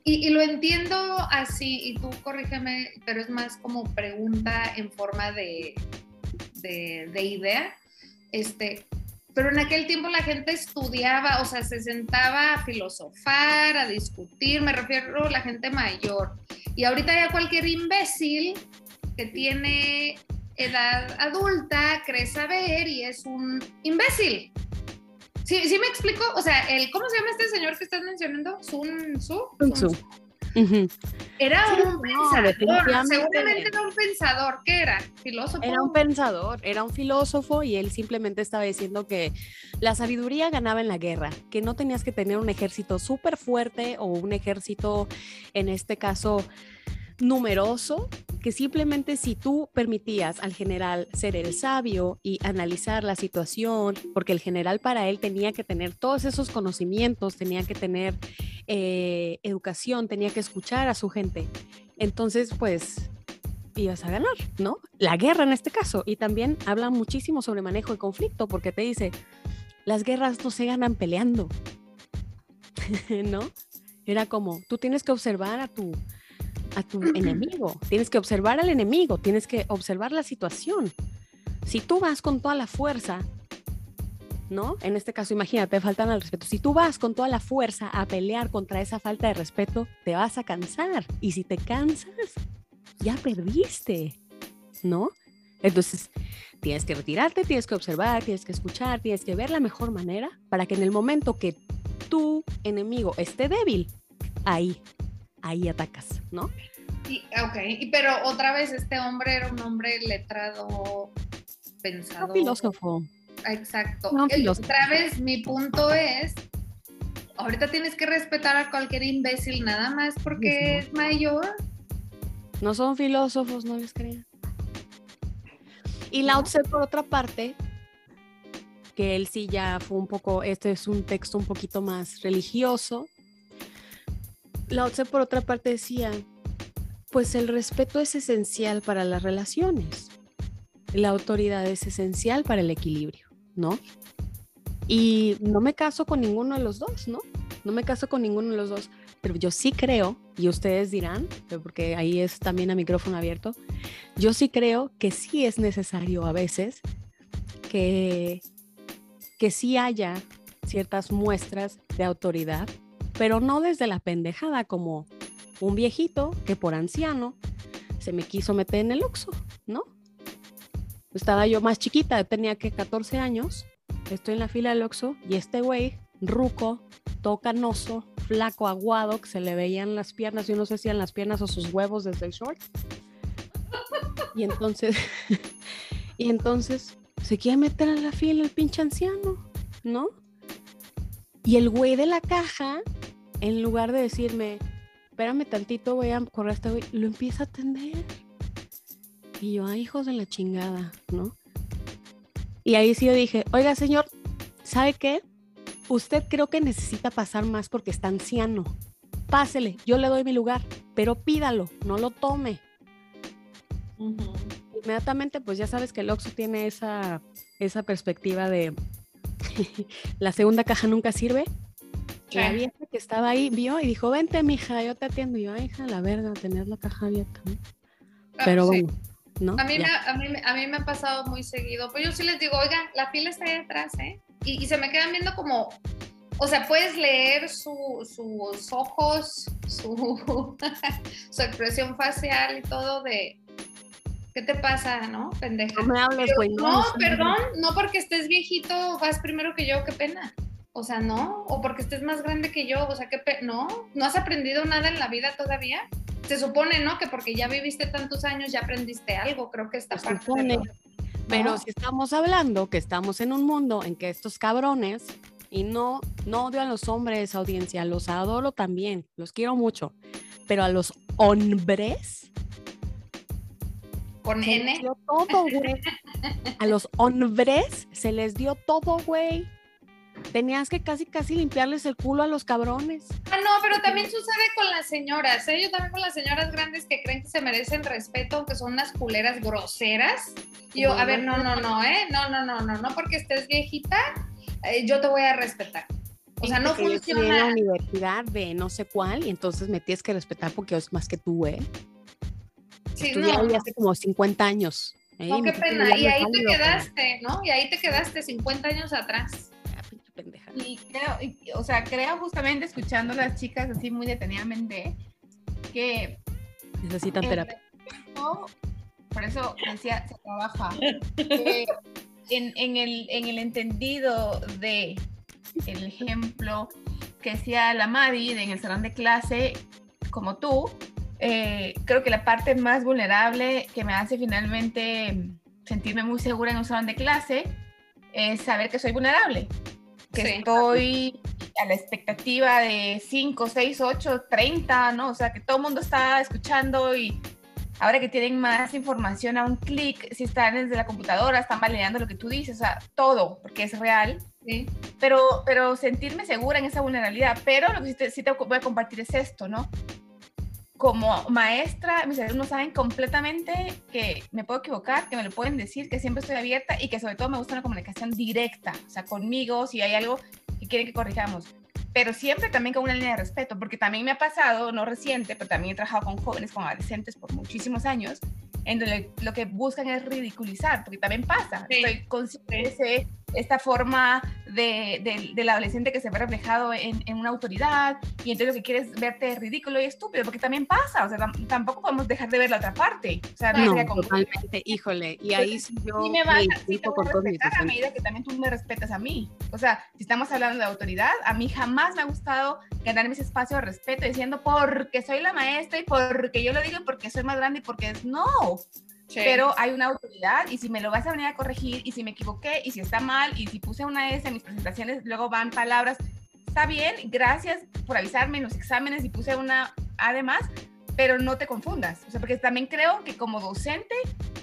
Y, lo entiendo así, y tú corrígeme, pero es más como pregunta en forma de, de, de idea. Este, pero en aquel tiempo la gente estudiaba, o sea, se sentaba a filosofar, a discutir, me refiero a la gente mayor. Y ahorita ya cualquier imbécil que tiene edad adulta cree saber y es un imbécil. ¿Sí, ¿Sí me explico? O sea, el, ¿cómo se llama este señor que estás mencionando? Sun Tzu. Era un pensador, seguramente era un pensador, ¿qué era? ¿Filósofo? Era un pensador, era un filósofo y él simplemente estaba diciendo que la sabiduría ganaba en la guerra, que no tenías que tener un ejército súper fuerte o un ejército, en este caso, numeroso que simplemente si tú permitías al general ser el sabio y analizar la situación, porque el general para él tenía que tener todos esos conocimientos, tenía que tener eh, educación, tenía que escuchar a su gente, entonces pues ibas a ganar, ¿no? La guerra en este caso. Y también habla muchísimo sobre manejo de conflicto, porque te dice, las guerras no se ganan peleando, *laughs* ¿no? Era como, tú tienes que observar a tu, a tu enemigo, tienes que observar al enemigo, tienes que observar la situación. Si tú vas con toda la fuerza, ¿no? En este caso, imagínate, faltan al respeto. Si tú vas con toda la fuerza a pelear contra esa falta de respeto, te vas a cansar. Y si te cansas, ya perdiste, ¿no? Entonces, tienes que retirarte, tienes que observar, tienes que escuchar, tienes que ver la mejor manera para que en el momento que tu enemigo esté débil, ahí ahí atacas, ¿no? Y, ok, y, pero otra vez este hombre era un hombre letrado, pensador. Un filósofo. Exacto. Otra vez mi punto es, ahorita tienes que respetar a cualquier imbécil nada más porque es mayor. No son filósofos, no les crean. Y Lao Tse, por otra parte, que él sí ya fue un poco, este es un texto un poquito más religioso, Lao Tse por otra parte decía, pues el respeto es esencial para las relaciones, la autoridad es esencial para el equilibrio, ¿no? Y no me caso con ninguno de los dos, ¿no? No me caso con ninguno de los dos, pero yo sí creo, y ustedes dirán, porque ahí es también a micrófono abierto, yo sí creo que sí es necesario a veces que, que sí haya ciertas muestras de autoridad pero no desde la pendejada como un viejito que por anciano se me quiso meter en el Oxxo, ¿no? Estaba yo más chiquita, tenía que 14 años, estoy en la fila del Oxxo y este güey, ruco, tocanoso, flaco, aguado, que se le veían las piernas, yo no sé si eran las piernas o sus huevos desde el short. Y entonces, *laughs* y entonces se quiere meter a la fila el pinche anciano, ¿no? Y el güey de la caja en lugar de decirme, espérame tantito, voy a correr a este güey, lo empieza a atender. Y yo, ay, hijos de la chingada, ¿no? Y ahí sí yo dije, oiga, señor, ¿sabe qué? Usted creo que necesita pasar más porque está anciano. Pásele, yo le doy mi lugar, pero pídalo, no lo tome. Inmediatamente, pues ya sabes que el Oxxo tiene esa, esa perspectiva de *laughs* la segunda caja nunca sirve, la vieja que estaba ahí vio y dijo, vente, mija, yo te atiendo. Y yo, ay, hija, la verga, tener la caja abierta. Ah, Pero bueno, ¿no? A mí, me, a, mí, a mí me ha pasado muy seguido. Pues yo sí les digo, oiga, la fila está ahí atrás, ¿eh? Y, y se me quedan viendo como, o sea, puedes leer su, sus ojos, su, *laughs* su expresión facial y todo de, ¿qué te pasa, no? Pendeja. No me hables, güey. No, no, perdón, no porque estés viejito vas primero que yo, qué pena. O sea, no, o porque estés más grande que yo, o sea, que no, no has aprendido nada en la vida todavía. Se supone, ¿no? Que porque ya viviste tantos años ya aprendiste algo, creo que esta parte. Supone. Pero si estamos hablando que estamos en un mundo en que estos cabrones, y no, no odio a los hombres, audiencia, los adoro también, los quiero mucho, pero a los hombres. Con N. Todo, güey. A los hombres se les dio todo, güey tenías que casi, casi limpiarles el culo a los cabrones. Ah, no, pero también sucede con las señoras, ¿eh? Yo también con las señoras grandes que creen que se merecen respeto, aunque son unas culeras groseras. yo, a ver, no, no, no, ¿eh? No, no, no, no, no, porque estés viejita, eh, yo te voy a respetar. O sea, no funciona. Yo en la universidad de no sé cuál y entonces me tienes que respetar porque es más que tú, ¿eh? Sí, no. hace como 50 años. ¿eh? No, qué pena. Y ahí te quedaste, ¿no? Y ahí te quedaste 50 años atrás pendeja. Y creo, o sea, creo justamente escuchando a las chicas así muy detenidamente que necesitan terapia. Por eso decía, se trabaja. en, en, el, en el entendido de el ejemplo que decía la Madi en el salón de clase, como tú, eh, creo que la parte más vulnerable que me hace finalmente sentirme muy segura en un salón de clase es saber que soy vulnerable, que estoy a la expectativa de 5, 6, 8, 30, ¿no? O sea, que todo el mundo está escuchando y ahora que tienen más información a un clic, si están desde la computadora, están validando lo que tú dices, o sea, todo, porque es real. Sí. Pero, pero sentirme segura en esa vulnerabilidad. Pero lo que sí te, sí te voy a compartir es esto, ¿no? Como maestra, mis alumnos saben completamente que me puedo equivocar, que me lo pueden decir, que siempre estoy abierta y que sobre todo me gusta una comunicación directa, o sea, conmigo, si hay algo que quieren que corrijamos. Pero siempre también con una línea de respeto, porque también me ha pasado, no reciente, pero también he trabajado con jóvenes, con adolescentes por muchísimos años, en donde lo que buscan es ridiculizar, porque también pasa. Estoy consciente de esta forma de, del adolescente que se ve reflejado en, en, una autoridad y entonces lo que quieres verte ridículo y estúpido, porque también pasa, o sea, tampoco podemos dejar de ver la otra parte. O sea, no, totalmente, híjole, y ahí sí yo sí me vas, sí te voy a respetar a medida que también tú me respetas a mí. O sea, si estamos hablando de autoridad, a mí jamás me ha gustado ganarme ese espacio de respeto diciendo porque soy la maestra y porque yo lo digo porque soy más grande y porque es no. Pero hay una autoridad y si me lo vas a venir a corregir y si me equivoqué y si está mal y si puse una S en mis presentaciones, luego van palabras, está bien, gracias por avisarme en los exámenes y puse una además, pero no te confundas, o sea, porque también creo que como docente,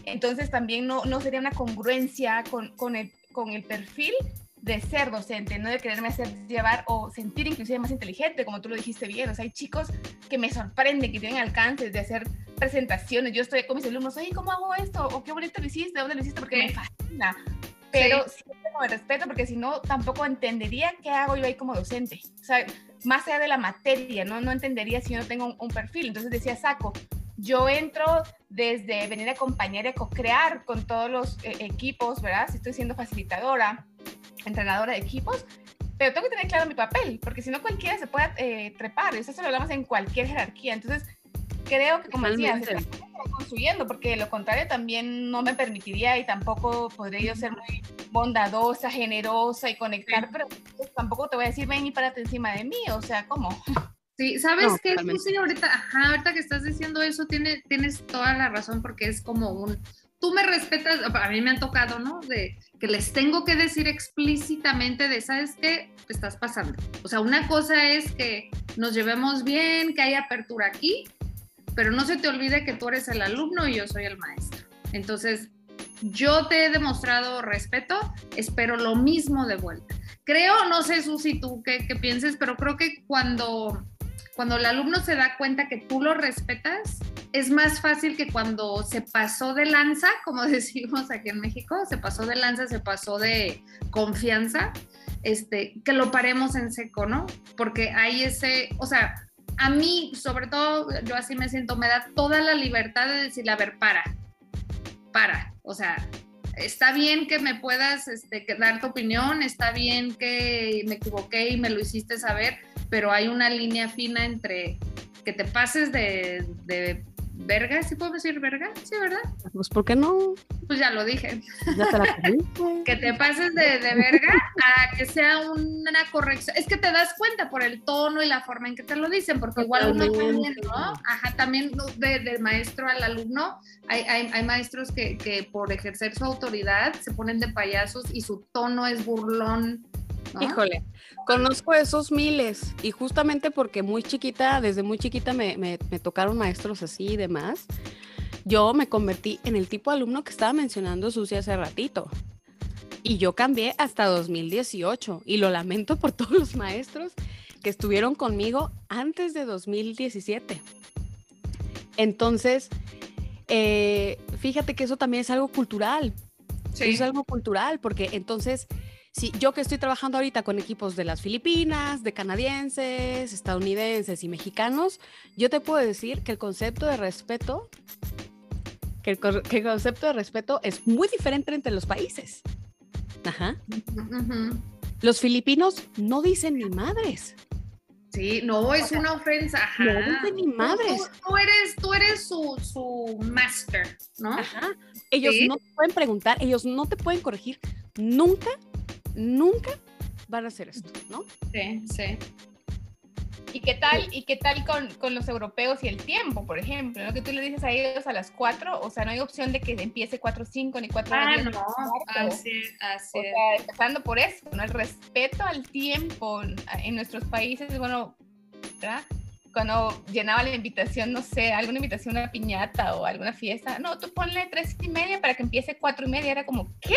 entonces también no, no sería una congruencia con, con, el, con el perfil de ser docente, no de quererme hacer llevar o sentir inclusive más inteligente, como tú lo dijiste bien. O sea, hay chicos que me sorprenden, que tienen alcances de hacer presentaciones. Yo estoy con mis alumnos, oye, ¿cómo hago esto? ¿O qué bonito lo hiciste? ¿Dónde lo hiciste? Porque me fascina. Pero sí. siempre con el respeto, porque si no, tampoco entendería qué hago yo ahí como docente. O sea, más allá de la materia, ¿no? No entendería si yo no tengo un, perfil. Entonces decía, saco, yo entro desde venir a acompañar y a co-crear con todos los eh, equipos, ¿verdad? Si estoy siendo facilitadora, entrenadora de equipos, pero tengo que tener claro mi papel, porque si no cualquiera se puede eh, trepar, eso se lo hablamos en cualquier jerarquía. Entonces, creo que como decía, se está construyendo, porque lo contrario también no me permitiría y tampoco podría yo ser muy bondadosa, generosa y conectar, pero pues, tampoco te voy a decir, ven y párate encima de mí, o sea, ¿cómo? Sí, ¿sabes qué? Sí, ahorita, ajá, ahorita que estás diciendo eso, tiene, tienes toda la razón, porque es como un, tú me respetas, a mí me han tocado, ¿no? De que les tengo que decir explícitamente de, ¿sabes qué? Estás pasando. O sea, una cosa es que nos llevemos bien, que hay apertura aquí, pero no se te olvide que tú eres el alumno y yo soy el maestro. Entonces, yo te he demostrado respeto, espero lo mismo de vuelta. Creo, no sé, Susi, tú qué, qué pienses, pero creo que cuando, cuando el alumno se da cuenta que tú lo respetas, es más fácil que cuando se pasó de lanza, como *laughs* decimos aquí en México, se pasó de lanza, se pasó de confianza, este, que lo paremos en seco, ¿no? Porque hay ese, o sea, a mí, sobre todo, yo así me siento, me da toda la libertad de decirle, a ver, para, para, o sea, está bien que me puedas este, dar tu opinión, está bien que me equivoqué y me lo hiciste saber, pero hay una línea fina entre que te pases de, de verga, ¿sí puedo decir verga? Sí, ¿verdad? Pues, ¿por qué no? Pues ya lo dije. Ya te la *laughs* que te pases de, de, verga a que sea una corrección. Es que te das cuenta por el tono y la forma en que te lo dicen, porque igual uno también, ¿no? Ajá, también de, maestro al alumno, hay, hay, hay maestros que, que por ejercer su autoridad se ponen de payasos y su tono es burlón Híjole, conozco esos miles y justamente porque muy chiquita, desde muy chiquita me, me, tocaron maestros así y demás, yo me convertí en el tipo de alumno que estaba mencionando Susi hace ratito. Y yo cambié hasta 2018 y lo lamento por *laughs* todos los maestros que estuvieron conmigo antes de 2017. Entonces, eh, fíjate que eso también es algo cultural. Sí. Es algo cultural porque entonces Sí, yo que estoy trabajando ahorita con equipos de las Filipinas, de canadienses, estadounidenses y mexicanos, yo te puedo decir que el concepto de respeto, que el, concepto de respeto es muy diferente entre los países. Ajá. Los filipinos no dicen ni madres. Sí, no, es una ofensa. Ajá. No dicen ni madres. Tú, eres, tú eres su, su master, ¿no? Ajá. Ellos no te pueden preguntar, ellos no te pueden corregir nunca nunca van a hacer esto, ¿no? Sí, sí. ¿Y qué tal, y qué tal con, con, los europeos y el tiempo, por ejemplo? ¿no? Que tú le dices a ellos a las 4, o sea, no hay opción de que empiece 4 5 ni 4 Ah, no, así, así. O sea, empezando por eso, ¿no? El respeto al tiempo en nuestros países, bueno, ¿verdad? Cuando llenaba la invitación, no sé, alguna invitación a una piñata o alguna fiesta, no, tú ponle tres y media para que empiece cuatro y media, era como, ¿qué?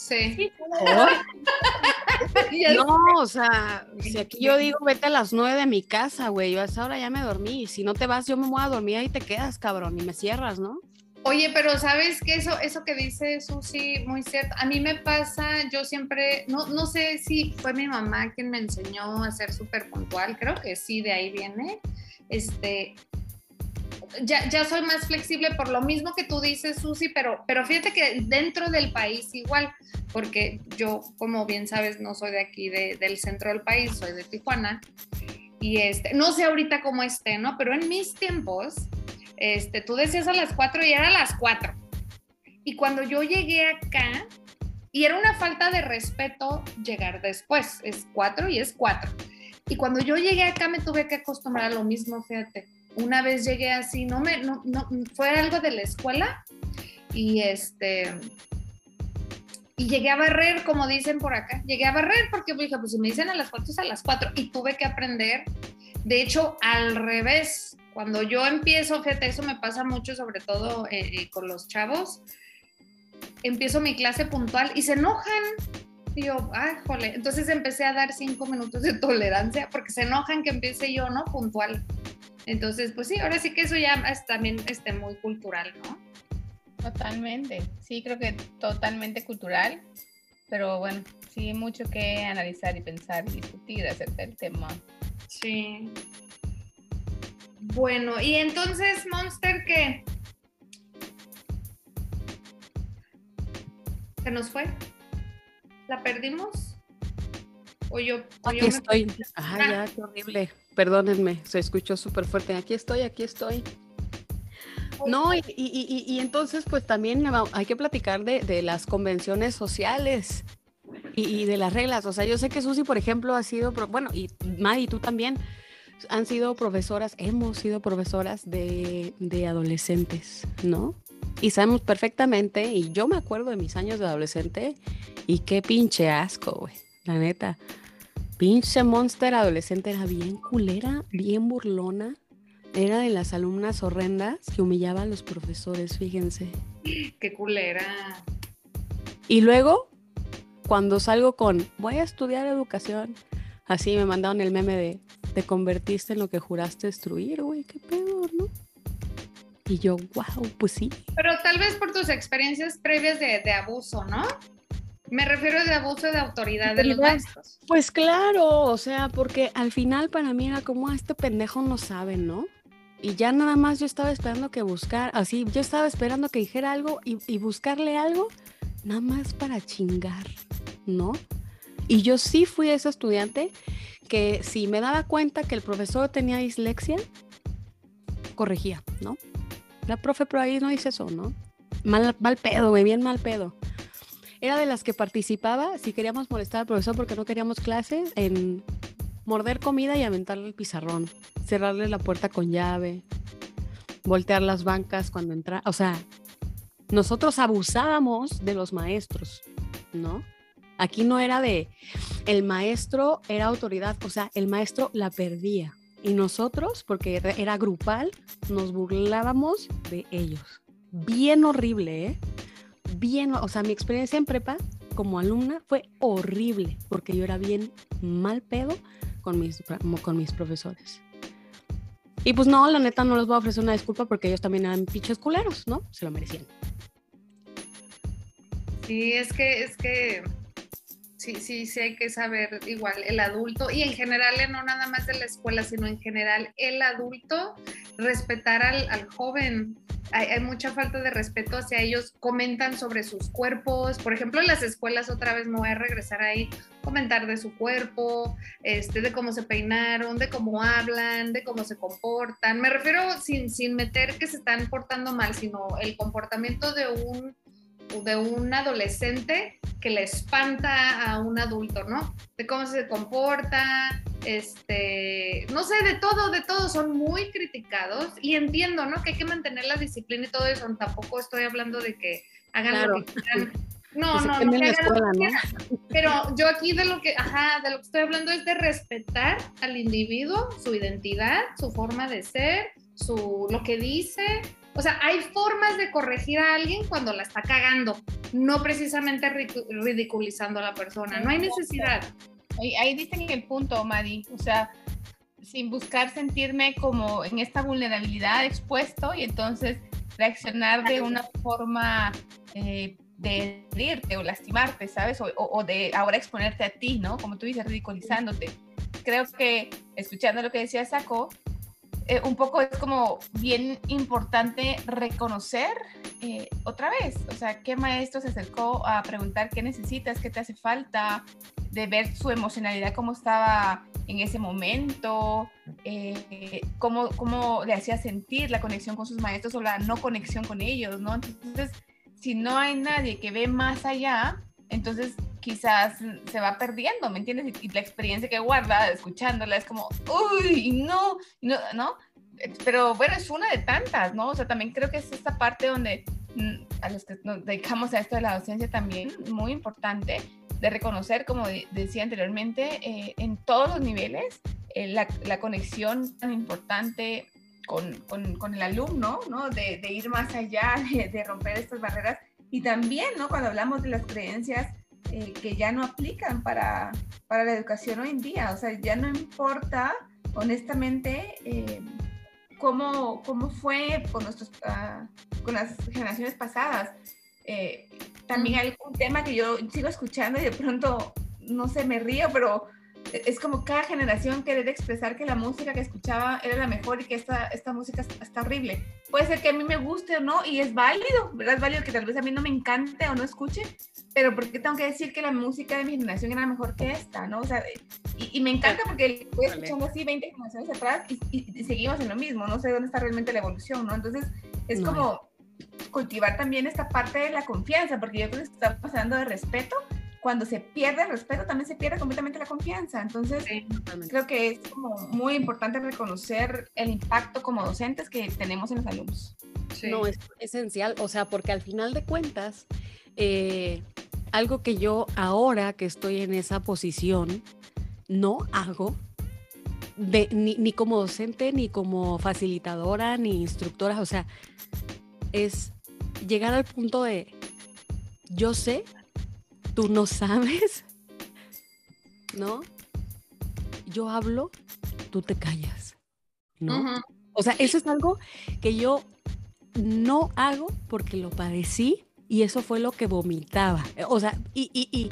Sí. *laughs* no, o sea, si aquí yo digo vete a las nueve de mi casa, güey, yo a esa hora ya me dormí. Si no te vas, yo me voy a dormir ahí te quedas, cabrón, y me cierras, ¿no? Oye, pero sabes que eso, eso que dice Susi, muy cierto. A mí me pasa, yo siempre, no, no sé si fue mi mamá quien me enseñó a ser súper puntual, creo que sí, de ahí viene. Este, ya, ya, soy más flexible por lo mismo que tú dices, Susi, pero, pero fíjate que dentro del país igual, porque yo, como bien sabes, no soy de aquí, del centro del país, soy de Tijuana. Y este, no sé ahorita cómo esté, ¿no? Pero en mis tiempos, este, tú decías a las 4 y era a las 4. Y cuando yo llegué acá, y era una falta de respeto llegar después, es 4 y es 4. Y cuando yo llegué acá me tuve que acostumbrar a lo mismo, fíjate una vez llegué así, no me, no, no, fue algo de la escuela y este, y llegué a barrer, como dicen por acá, llegué a barrer porque dije, pues si me dicen a las cuatro es a las cuatro y tuve que aprender, de hecho, al revés, cuando yo empiezo, fíjate, eso me pasa mucho, sobre todo eh, eh, con los chavos, empiezo mi clase puntual y se enojan. Y yo, ay, jole. Entonces empecé a dar cinco minutos de tolerancia porque se enojan que empiece yo, ¿no? Puntual. Entonces, pues sí, ahora sí que eso ya es también este, muy cultural, ¿no? Totalmente, sí, creo que totalmente cultural, pero bueno, sí, mucho que analizar y pensar y discutir acerca del tema. Sí. Bueno, y entonces, Monster, ¿qué? ¿Se nos fue? ¿La perdimos? ¿O yo? Aquí estoy. Ajá, ya, qué horrible. Perdónenme, se escuchó súper fuerte. Aquí estoy, aquí estoy. No, y, y, y, entonces pues también hay que platicar de, de las convenciones sociales y, de las reglas. O sea, yo sé que Susi, por ejemplo, ha sido, bueno, y Madi, tú también, han sido profesoras, hemos sido profesoras de, de adolescentes, ¿no? Y sabemos perfectamente, y yo me acuerdo de mis años de adolescente, y qué pinche asco, güey, la neta. Pinche monster adolescente era bien culera, bien burlona. Era de las alumnas horrendas que humillaba a los profesores, fíjense. Qué culera. Y luego, cuando salgo con, voy a estudiar educación, así me mandaron el meme de, te convertiste en lo que juraste destruir, güey, qué pedo, ¿no? Y yo, wow, pues sí. Pero tal vez por tus experiencias previas de, de abuso, ¿no? Me refiero de abuso de autoridad de los maestros. Pues claro, o sea, porque al final para mí era como, ah, este pendejo no sabe, ¿no? Y ya nada más yo estaba esperando que buscar, así, yo estaba esperando que dijera algo y, y buscarle algo, nada más para chingar, ¿no? Y yo sí fui ese estudiante que si me daba cuenta que el profesor tenía dislexia, corregía, ¿no? La profe por ahí no dice eso, ¿no? Mal, mal pedo, güey, bien mal pedo era de las que participaba si queríamos molestar al profesor porque no queríamos clases en morder comida y aventarle el pizarrón, cerrarle la puerta con llave, voltear las bancas cuando entra, o sea, nosotros abusábamos de los maestros, ¿no? Aquí no era de el maestro era autoridad, o sea, el maestro la perdía y nosotros, porque era grupal, nos burlábamos de ellos. Bien horrible, ¿eh? Bien, o sea, mi experiencia en prepa como alumna fue horrible, porque yo era bien mal pedo con mis, con mis profesores. Y pues no, la neta no les voy a ofrecer una disculpa porque ellos también eran pinches culeros, ¿no? Se lo merecían. Sí, es que, es que, sí, sí, sí hay que saber igual, el adulto, y en general, eh, no nada más de la escuela, sino en general, el adulto, respetar al, al joven, hay, mucha falta de respeto hacia ellos, comentan sobre sus cuerpos, por ejemplo, en las escuelas otra vez me voy a regresar ahí, comentar de su cuerpo, este, de cómo se peinaron, de cómo hablan, de cómo se comportan, me refiero sin, sin meter que se están portando mal, sino el comportamiento de un de un adolescente que le espanta a un adulto, ¿no? De cómo se comporta, este, no sé, de todo, de todo, son muy criticados y entiendo, ¿no? Que hay que mantener la disciplina y todo eso, tampoco estoy hablando de que hagan lo que quieran. No, no, no, Pero yo aquí de lo que, ajá, de lo que estoy hablando es de respetar al individuo, su identidad, su forma de ser, su, lo que dice. O sea, hay formas de corregir a alguien cuando la está cagando, no precisamente ridiculizando a la persona. No hay necesidad. Ahí, ahí dicen el punto, Madi. O sea, sin buscar sentirme como en esta vulnerabilidad expuesto y entonces reaccionar de una forma eh, de herirte o lastimarte, ¿sabes? O, de ahora exponerte a ti, ¿no? Como tú dices, ridiculizándote. Creo que escuchando lo que decía Saco, eh, un poco es como bien importante reconocer eh, otra vez, o sea, qué maestro se acercó a preguntar qué necesitas, qué te hace falta, de ver su emocionalidad, cómo estaba en ese momento, eh, cómo, cómo le hacía sentir la conexión con sus maestros o la no conexión con ellos, ¿no? Entonces, si no hay nadie que ve más allá, entonces quizás se va perdiendo, ¿me entiendes? Y, la experiencia que guarda escuchándola es como, uy, no, no, ¿no? Pero bueno, es una de tantas, ¿no? O sea, también creo que es esta parte donde mm, a los que nos dedicamos a esto de la docencia también, muy importante, de reconocer, como decía anteriormente, eh, en todos los niveles, eh, la, la, conexión tan importante con, con, con el alumno, ¿no? De, de, ir más allá, *laughs* de, de romper estas barreras. Y también, ¿no? Cuando hablamos de las creencias eh, que ya no aplican para, para, la educación hoy en día. O sea, ya no importa, honestamente, eh, cómo, cómo, fue con, nuestros, uh, con las generaciones pasadas. Eh, también hay un tema que yo sigo escuchando y de pronto, no sé, me río, pero es como cada generación querer expresar que la música que escuchaba era la mejor y que esta, esta música está horrible. Puede ser que a mí me guste o no, y es válido, ¿verdad? Es válido que tal vez a mí no me encante o no escuche, pero ¿por qué tengo que decir que la música de mi generación era mejor que esta, no? O sea, y, me encanta porque voy escuchando así 20 generaciones atrás y, seguimos en lo mismo, no sé dónde está realmente la evolución, ¿no? Entonces, es como cultivar también esta parte de la confianza, porque yo creo que está pasando de respeto cuando se pierde el respeto, también se pierde completamente la confianza. Entonces, creo que es como muy importante reconocer el impacto como docentes que tenemos en los alumnos. No, es esencial, o sea, porque al final de cuentas, eh, algo que yo ahora que estoy en esa posición, no hago, de, ni, ni como docente, ni como facilitadora, ni instructora, o sea, es llegar al punto de, yo sé tú no sabes, ¿no? Yo hablo, tú te callas, ¿no? O sea, eso es algo que yo no hago porque lo padecí y eso fue lo que vomitaba. O sea, y, y, y,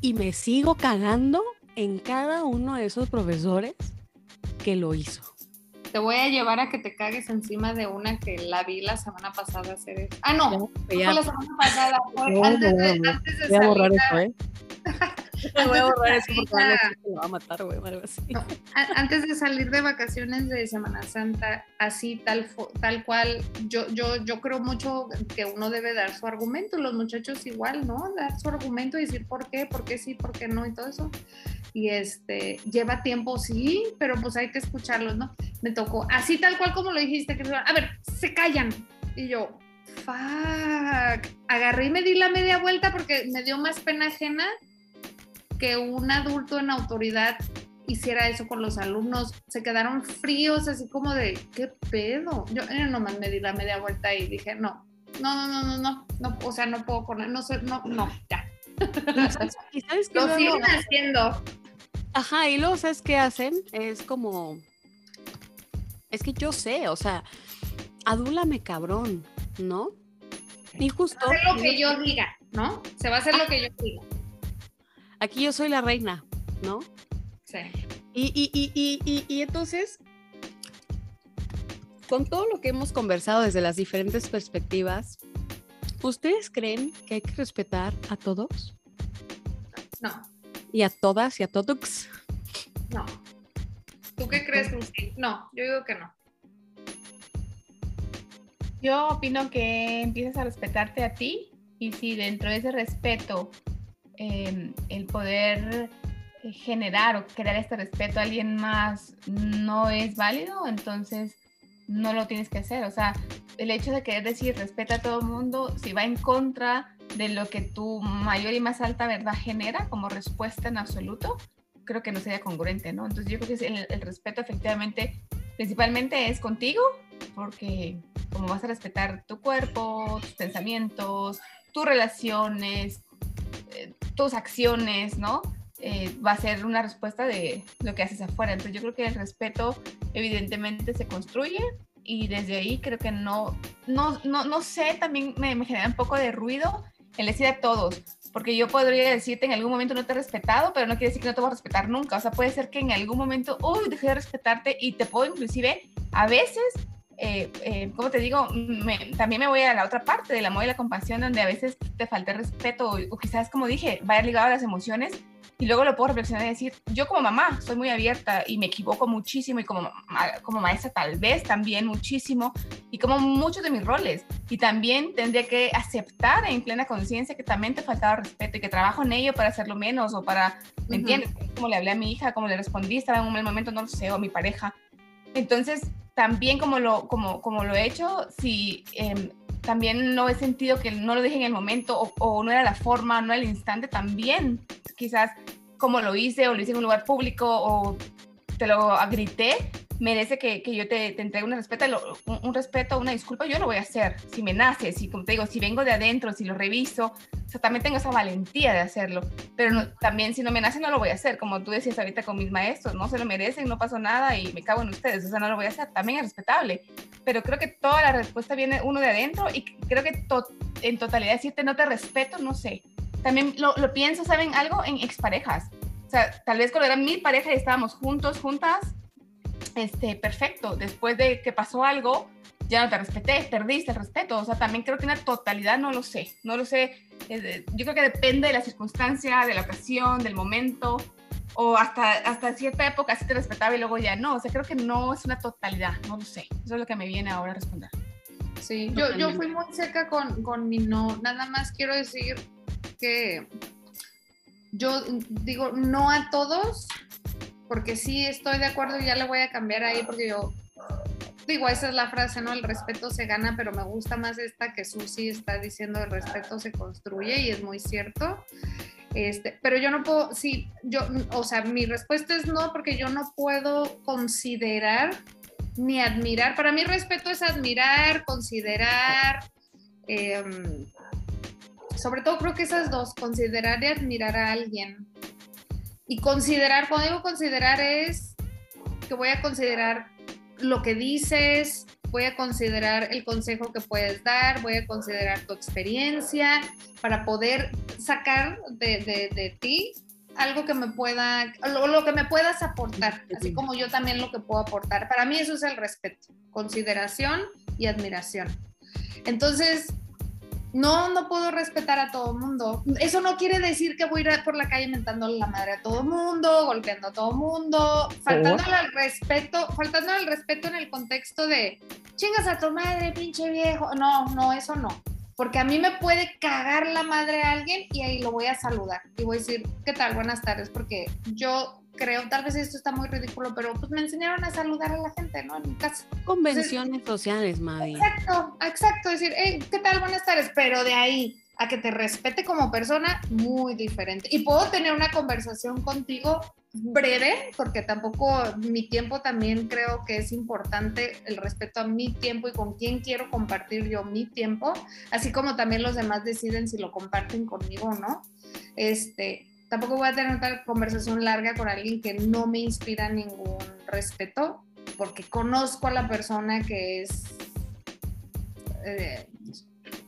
y me sigo cagando en cada uno de esos profesores que lo hizo. Te voy a llevar a que te cagues encima de una que la vi la semana pasada hacer eso. Ah, no, fue la semana pasada. Fue antes, de, antes de voy a borrar eso, ¿eh? *laughs* voy a borrar eso porque me va a matar, güey, algo así. *laughs* antes de salir de vacaciones de Semana Santa, así tal, tal cual, yo, yo, yo creo mucho que uno debe dar su argumento, los muchachos igual, ¿no? Dar su argumento y decir por qué, por qué sí, por qué no y todo eso. Y este, lleva tiempo, sí, pero pues hay que escucharlos, ¿no? Me tocó, así tal cual como lo dijiste, que a ver, se callan. Y yo, fuck. Agarré y me di la media vuelta porque me dio más pena ajena que un adulto en autoridad hiciera eso con los alumnos. Se quedaron fríos, así como de, ¿qué pedo? Yo, yo nomás me di la media vuelta y dije, no, no, no, no, no, no, o sea, no puedo poner, no sé, no, no, ya. ¿Y sabes qué? Lo siguen haciendo. Ajá, y luego, ¿sabes qué hacen? Es como, es que yo sé, o sea, adúlame cabrón, ¿no? Y justo... Se va a hacer lo que yo diga, ¿no? Se va a hacer lo que yo diga. Aquí yo soy la reina, ¿no? Sí. Y, y, y, y, entonces, con todo lo que hemos conversado desde las diferentes perspectivas, ¿ustedes creen que hay que respetar a todos? No. ¿Y a todas y a todos? No. ¿Tú qué crees, Lucy? No, yo digo que no. Yo opino que empiezas a respetarte a ti y si dentro de ese respeto em, el poder eh, generar o crear este respeto a alguien más no es válido, entonces no lo tienes que hacer. O sea, el hecho de querer decir respeta a todo el mundo, si va en contra de lo que tu mayor y más alta verdad genera como respuesta en absoluto, creo que no sería congruente, ¿no? Entonces yo creo que el, el respeto efectivamente principalmente es contigo, porque como vas a respetar tu cuerpo, tus pensamientos, tus relaciones, eh, tus acciones, ¿no? Eh, va a ser una respuesta de lo que haces afuera. Entonces yo creo que el respeto evidentemente se construye y desde ahí creo que no, no, no, no sé, también me, me genera un poco de ruido el decir a todos, porque yo podría decirte en algún momento no te he respetado, pero no quiere decir que no te voy a respetar nunca. O sea, puede ser que en algún momento, uy, dejé de respetarte y te puedo inclusive a veces eh, eh, como te digo, también me voy a la otra parte del amor y la compasión, donde a veces te falta respeto o, quizás, como dije, vaya ligado a las emociones y luego lo puedo reflexionar y decir, yo como mamá soy muy abierta y me equivoco muchísimo y como, como maestra tal vez también muchísimo y como muchos de mis roles. Y también tendría que aceptar en plena conciencia que también te faltaba respeto y que trabajo en ello para hacerlo menos o para, ¿me entiendes? Como le hablé a mi hija, como le respondí, estaba en un mal momento, no lo sé, o a mi pareja. Entonces, también como lo, como, como lo he hecho, si em, también no he sentido que no lo dije en el momento o, o, no era la forma, no era el instante, también quizás como lo hice o lo hice en un lugar público o te lo grité, merece que, que yo te, te, entregue un respeto, un, un, respeto, una disculpa, yo lo voy a hacer. Si me nace, si, como te digo, si vengo de adentro, si lo reviso, o sea, también tengo esa valentía de hacerlo. Pero no, también si no me nace, no lo voy a hacer. Como tú decías ahorita con mis maestros, no se lo merecen, no pasó nada y me cago en ustedes, o sea, no lo voy a hacer. También es respetable. Pero creo que toda la respuesta viene uno de adentro y creo que to en totalidad decirte no te respeto, no sé. También lo, lo pienso, ¿saben? Algo en exparejas. O sea, tal vez cuando eran mi pareja y estábamos juntos, juntas, este, perfecto, después de que pasó algo, ya no te respeté, perdiste el respeto. O sea, también creo que una totalidad no lo sé, no lo sé. Yo creo que depende de la circunstancia, de la ocasión, del momento, o hasta, hasta cierta época sí te respetaba y luego ya no. O sea, creo que no es una totalidad, no lo sé. Eso es lo que me viene ahora a responder. Sí, yo, yo fui muy seca con, con mi no. Nada más quiero decir que yo digo no a todos, porque sí estoy de acuerdo y ya le voy a cambiar ahí porque yo digo, esa es la frase, ¿no? El respeto se gana, pero me gusta más esta que Susi está diciendo, el respeto se construye y es muy cierto. Este, pero yo no puedo, sí, yo, o sea, mi respuesta es no, porque yo no puedo considerar ni admirar. Para mí respeto es admirar, considerar, eh, sobre todo creo que esas dos, considerar y admirar a alguien. Y considerar, cuando digo considerar es que voy a considerar lo que dices, voy a considerar el consejo que puedes dar, voy a considerar tu experiencia para poder sacar de, de, de ti algo que me pueda, lo, lo, que me puedas aportar, así como yo también lo que puedo aportar. Para mí eso es el respeto, consideración y admiración. Entonces, no, no puedo respetar a todo mundo. Eso no quiere decir que voy a ir por la calle mentándole la madre a todo mundo, golpeando a todo mundo, faltándole al respeto, faltándole al respeto en el contexto de chingas a tu madre, pinche viejo. No, no, eso no. Porque a mí me puede cagar la madre a alguien y ahí lo voy a saludar y voy a decir, ¿qué tal? Buenas tardes, porque yo creo, tal vez esto está muy ridículo, pero pues me enseñaron a saludar a la gente, ¿no? En mi casa. Convenciones Entonces, sociales, Mavi. Exacto, exacto, decir, hey, ¿qué tal? Buenas tardes, pero de ahí a que te respete como persona, muy diferente. Y puedo tener una conversación contigo breve, porque tampoco mi tiempo también creo que es importante el respeto a mi tiempo y con quién quiero compartir yo mi tiempo, así como también los demás deciden si lo comparten conmigo o no. Este, tampoco voy a tener una conversación larga con alguien que no me inspira ningún respeto, porque conozco a la persona que es, eh,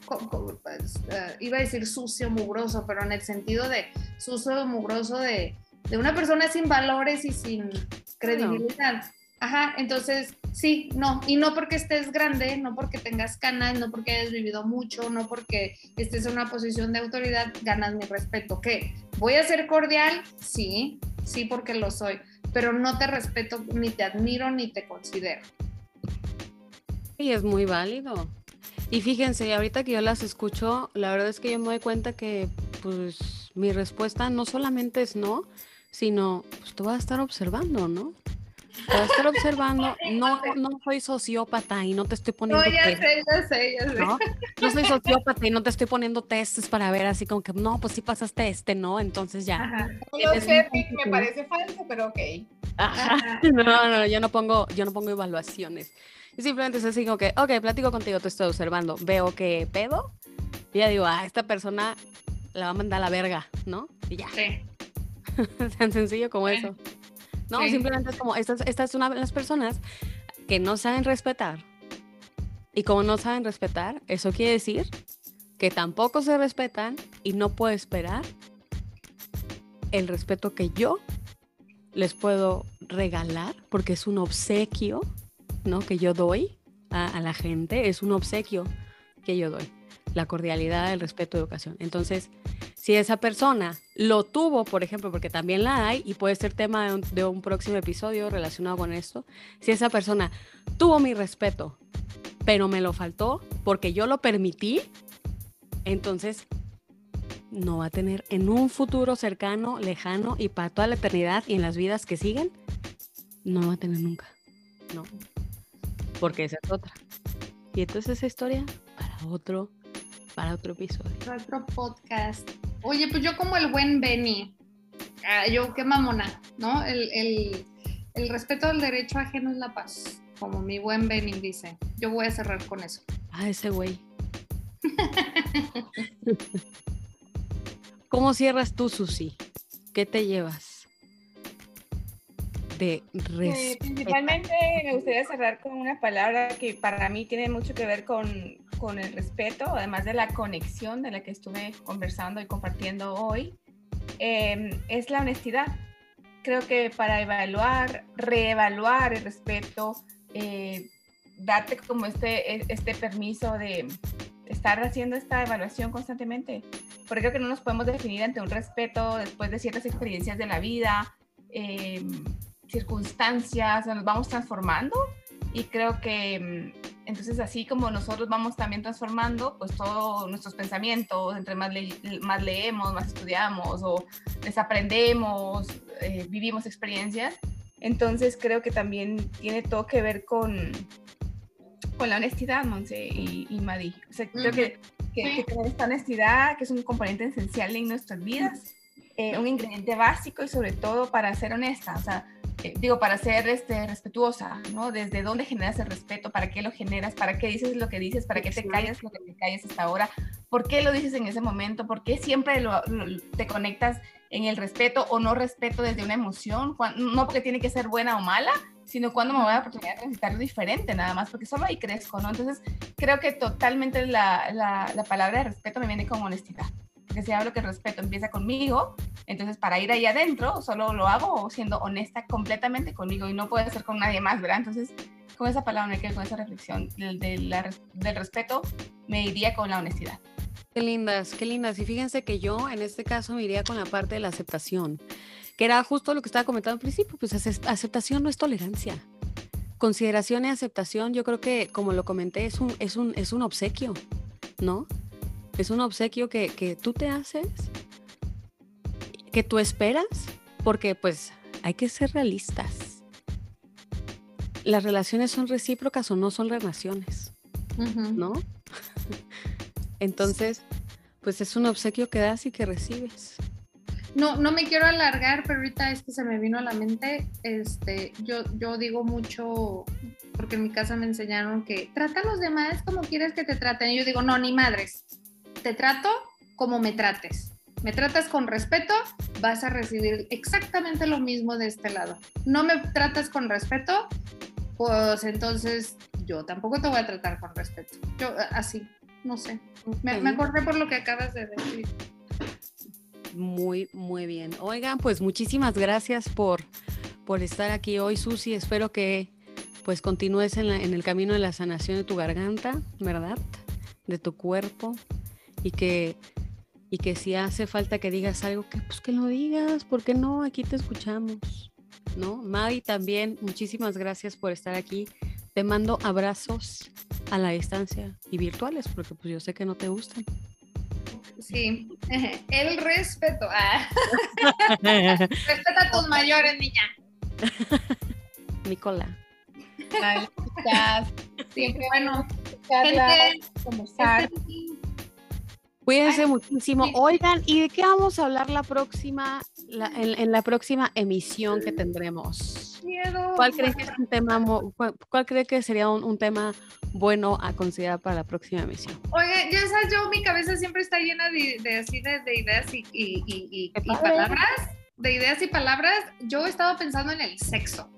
pues, uh, iba a decir sucio, mugroso, pero en el sentido de sucio, mugroso de, de una persona sin valores y sin credibilidad. No. Ajá, entonces sí, no, y no porque estés grande, no porque tengas canas, no porque hayas vivido mucho, no porque estés en una posición de autoridad, ganas mi respeto. ¿Qué? ¿Voy a ser cordial? Sí, sí porque lo soy, pero no te respeto, ni te admiro, ni te considero. Y es muy válido. Y fíjense, ahorita que yo las escucho, la verdad es que yo me doy cuenta que pues mi respuesta no solamente es no, sino pues tú vas a estar observando, ¿no? A estar observando, no, no soy sociópata y no te estoy poniendo No, ya sé, ya sé, ya sé. ¿no? No soy sociópata y no te estoy poniendo testes para ver así como que, no, pues sí pasaste este, ¿no? Entonces ya. Ajá. No sé, me parece falso, pero ok. Ajá. Ajá. *laughs* No, no, yo no pongo, yo no pongo evaluaciones. Y simplemente es así como que, ok, platico contigo, te estoy observando, veo que pedo, y ya digo, ah, esta persona la va a mandar a la verga, ¿no? Y ya, Sí. *laughs* tan sencillo como Sí. eso. No, Sí. simplemente es como, esta, es- esta es una de las personas que no saben respetar. Y como no saben respetar, eso quiere decir que tampoco se respetan y no puedo esperar el respeto que yo les puedo regalar, porque es un obsequio, ¿no? Que yo doy a, a la gente, es un obsequio que yo doy. La cordialidad, el respeto, educación. Entonces, si esa persona lo tuvo, por ejemplo, porque también la hay y puede ser tema de un, de un próximo episodio relacionado con esto, si esa persona tuvo mi respeto, pero me lo faltó porque yo lo permití, entonces no va a tener en un futuro cercano, lejano y para toda la eternidad y en las vidas que siguen, no va a tener nunca. No. Porque esa es otra. Y entonces esa historia para otro, para otro episodio. Otro podcast. Oye, pues yo como el buen Benny, ah, yo qué mamona, ¿no? El, el- el respeto al derecho ajeno es la paz, como mi buen Benny dice. Yo voy a cerrar con eso. Ah, ese güey. *laughs* ¿Cómo cierras tú, Susi? ¿Qué te llevas? De Eh, respeto. principalmente me gustaría cerrar con una palabra que para mí tiene mucho que ver con, con el respeto, además de la conexión de la que estuve conversando y compartiendo hoy, eh, es la honestidad. Creo que para evaluar, reevaluar el respeto, eh, darte como este, e- este permiso de estar haciendo esta evaluación constantemente, porque creo que no nos podemos definir ante un respeto después de ciertas experiencias de la vida. eh, circunstancias, nos vamos transformando y creo que mm, entonces así como nosotros vamos también transformando, pues todos nuestros pensamientos, entre más, le- más leemos, más estudiamos o desaprendemos, eh, vivimos experiencias, entonces creo que también tiene todo que ver con, con la honestidad, Monse y, y Madi. O sea, creo que, que, Sí. que tener esta honestidad, que es un componente esencial en nuestras vidas, eh, un ingrediente básico y sobre todo para ser honesta, o sea, eh, digo, para ser este, respetuosa, ¿no? Desde dónde generas el respeto, para qué lo generas, para qué dices lo que dices, para qué te callas lo que te callas hasta ahora, por qué lo dices en ese momento, por qué siempre lo- lo- te conectas en el respeto o no respeto desde una emoción, no porque tiene que ser buena o mala, sino cuando me voy a la oportunidad de transitarlo diferente, nada más, porque solo ahí crezco, ¿no? Entonces, creo que totalmente la, la, la palabra de respeto me viene con honestidad. Porque si hablo que el respeto empieza conmigo, entonces para ir ahí adentro solo lo hago siendo honesta completamente conmigo y no puede ser con nadie más, ¿verdad? Entonces, con esa palabra, me quedo con esa reflexión del, de la res- del respeto, me iría con la honestidad. Qué lindas, qué lindas. Y fíjense que yo en este caso me iría con la parte de la aceptación, que era justo lo que estaba comentando al principio, pues ace- aceptación no es tolerancia. Consideración y aceptación, yo creo que como lo comenté, es un, es un, es un obsequio, ¿no? Es un obsequio que, que tú te haces, que tú esperas, porque pues hay que ser realistas. Las relaciones son recíprocas o no son relaciones. ¿no? *laughs* Entonces, pues es un obsequio que das y que recibes. No, no me quiero alargar, pero ahorita es que se me vino a la mente, este, yo, yo digo mucho, porque en mi casa me enseñaron que trata a los demás como quieres que te traten. Y yo digo, no, ni madres, te trato como me trates. Me tratas con respeto, vas a recibir exactamente lo mismo de este lado. No me tratas con respeto, pues entonces yo tampoco te voy a tratar con respeto. Yo así, no sé. Me, me acordé por lo que acabas de decir. Muy, muy bien. Oigan, pues muchísimas gracias por, por estar aquí hoy, Susi. Espero que pues continúes en, la- en el camino de la sanación de tu garganta, ¿verdad? De tu cuerpo. Y que, y que si hace falta que digas algo, que pues que lo digas, ¿por qué no? Aquí te escuchamos, ¿no? Madi también, muchísimas gracias por estar aquí. Te mando abrazos a la distancia y virtuales, porque pues yo sé que no te gustan. sí, *laughs* el respeto. Ah. *laughs* Respeta a tus mayores, niña. *laughs* Nicola. Sí, bueno, gente, conversar. Cuídense muchísimo. Oigan, ¿y de qué vamos a hablar la próxima, la- en, en la próxima emisión que tendremos? miedo. ¿Cuál creen que es un tema, cuál, cuál cree que sería un, un tema bueno a considerar para la próxima emisión? Oye, ya sabes, yo mi cabeza siempre está llena de, de así de, de ideas y, palabras. De ideas y palabras. Yo he estado pensando en el sexo.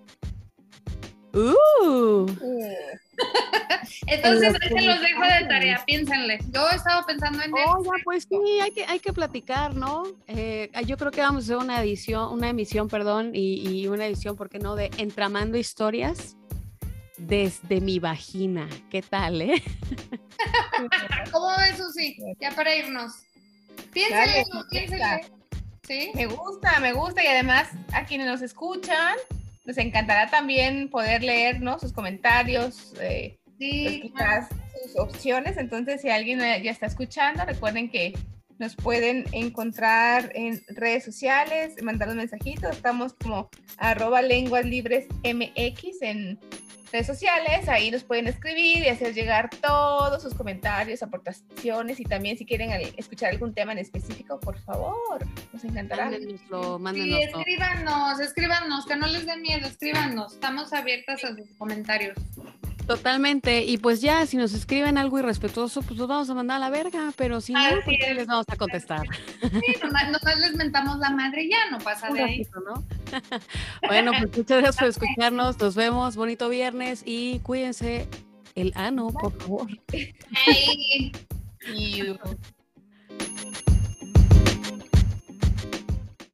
Uh, Entonces, los ahí se los dejo de tarea, piénsenle. Yo he estado pensando en el Oiga, pues sí, hay que, hay que platicar, ¿no? Eh, yo creo que vamos a hacer una edición, una emisión, perdón, y, y una edición, ¿por qué no? De Entramando Historias desde mi vagina. ¿Qué tal, eh? *laughs* ¿Cómo ves, Susi? Ya para irnos. Piénsenle, piénsenle. ¿Sí? Me gusta, me gusta y además a quienes nos escuchan, nos encantará también poder leer ¿no? sus comentarios, eh, pues, Sí. quizás sus opciones. Entonces, si alguien eh, ya está escuchando, recuerden que nos pueden encontrar en redes sociales, mandar un mensajito. Estamos como arroba lenguas libres MX en redes sociales. Ahí nos pueden escribir y hacer llegar todos sus comentarios, aportaciones y también si quieren escuchar algún tema en específico, por favor, nos encantará. Mándenoslo, Sí, mándenoslo. escríbanos, escríbanos, que no les dé miedo, escríbanos. Estamos abiertas a sus comentarios. Totalmente. Y pues ya, si nos escriben algo irrespetuoso, pues los vamos a mandar a la verga, pero si no, pues es. les vamos a contestar. Sí, nomás, nomás les mentamos la madre y ya, no pasa Un de ahí. ratito, ¿no? *laughs* bueno, pues muchas gracias por escucharnos. Nos vemos. Bonito viernes y cuídense el ano, por favor. *laughs*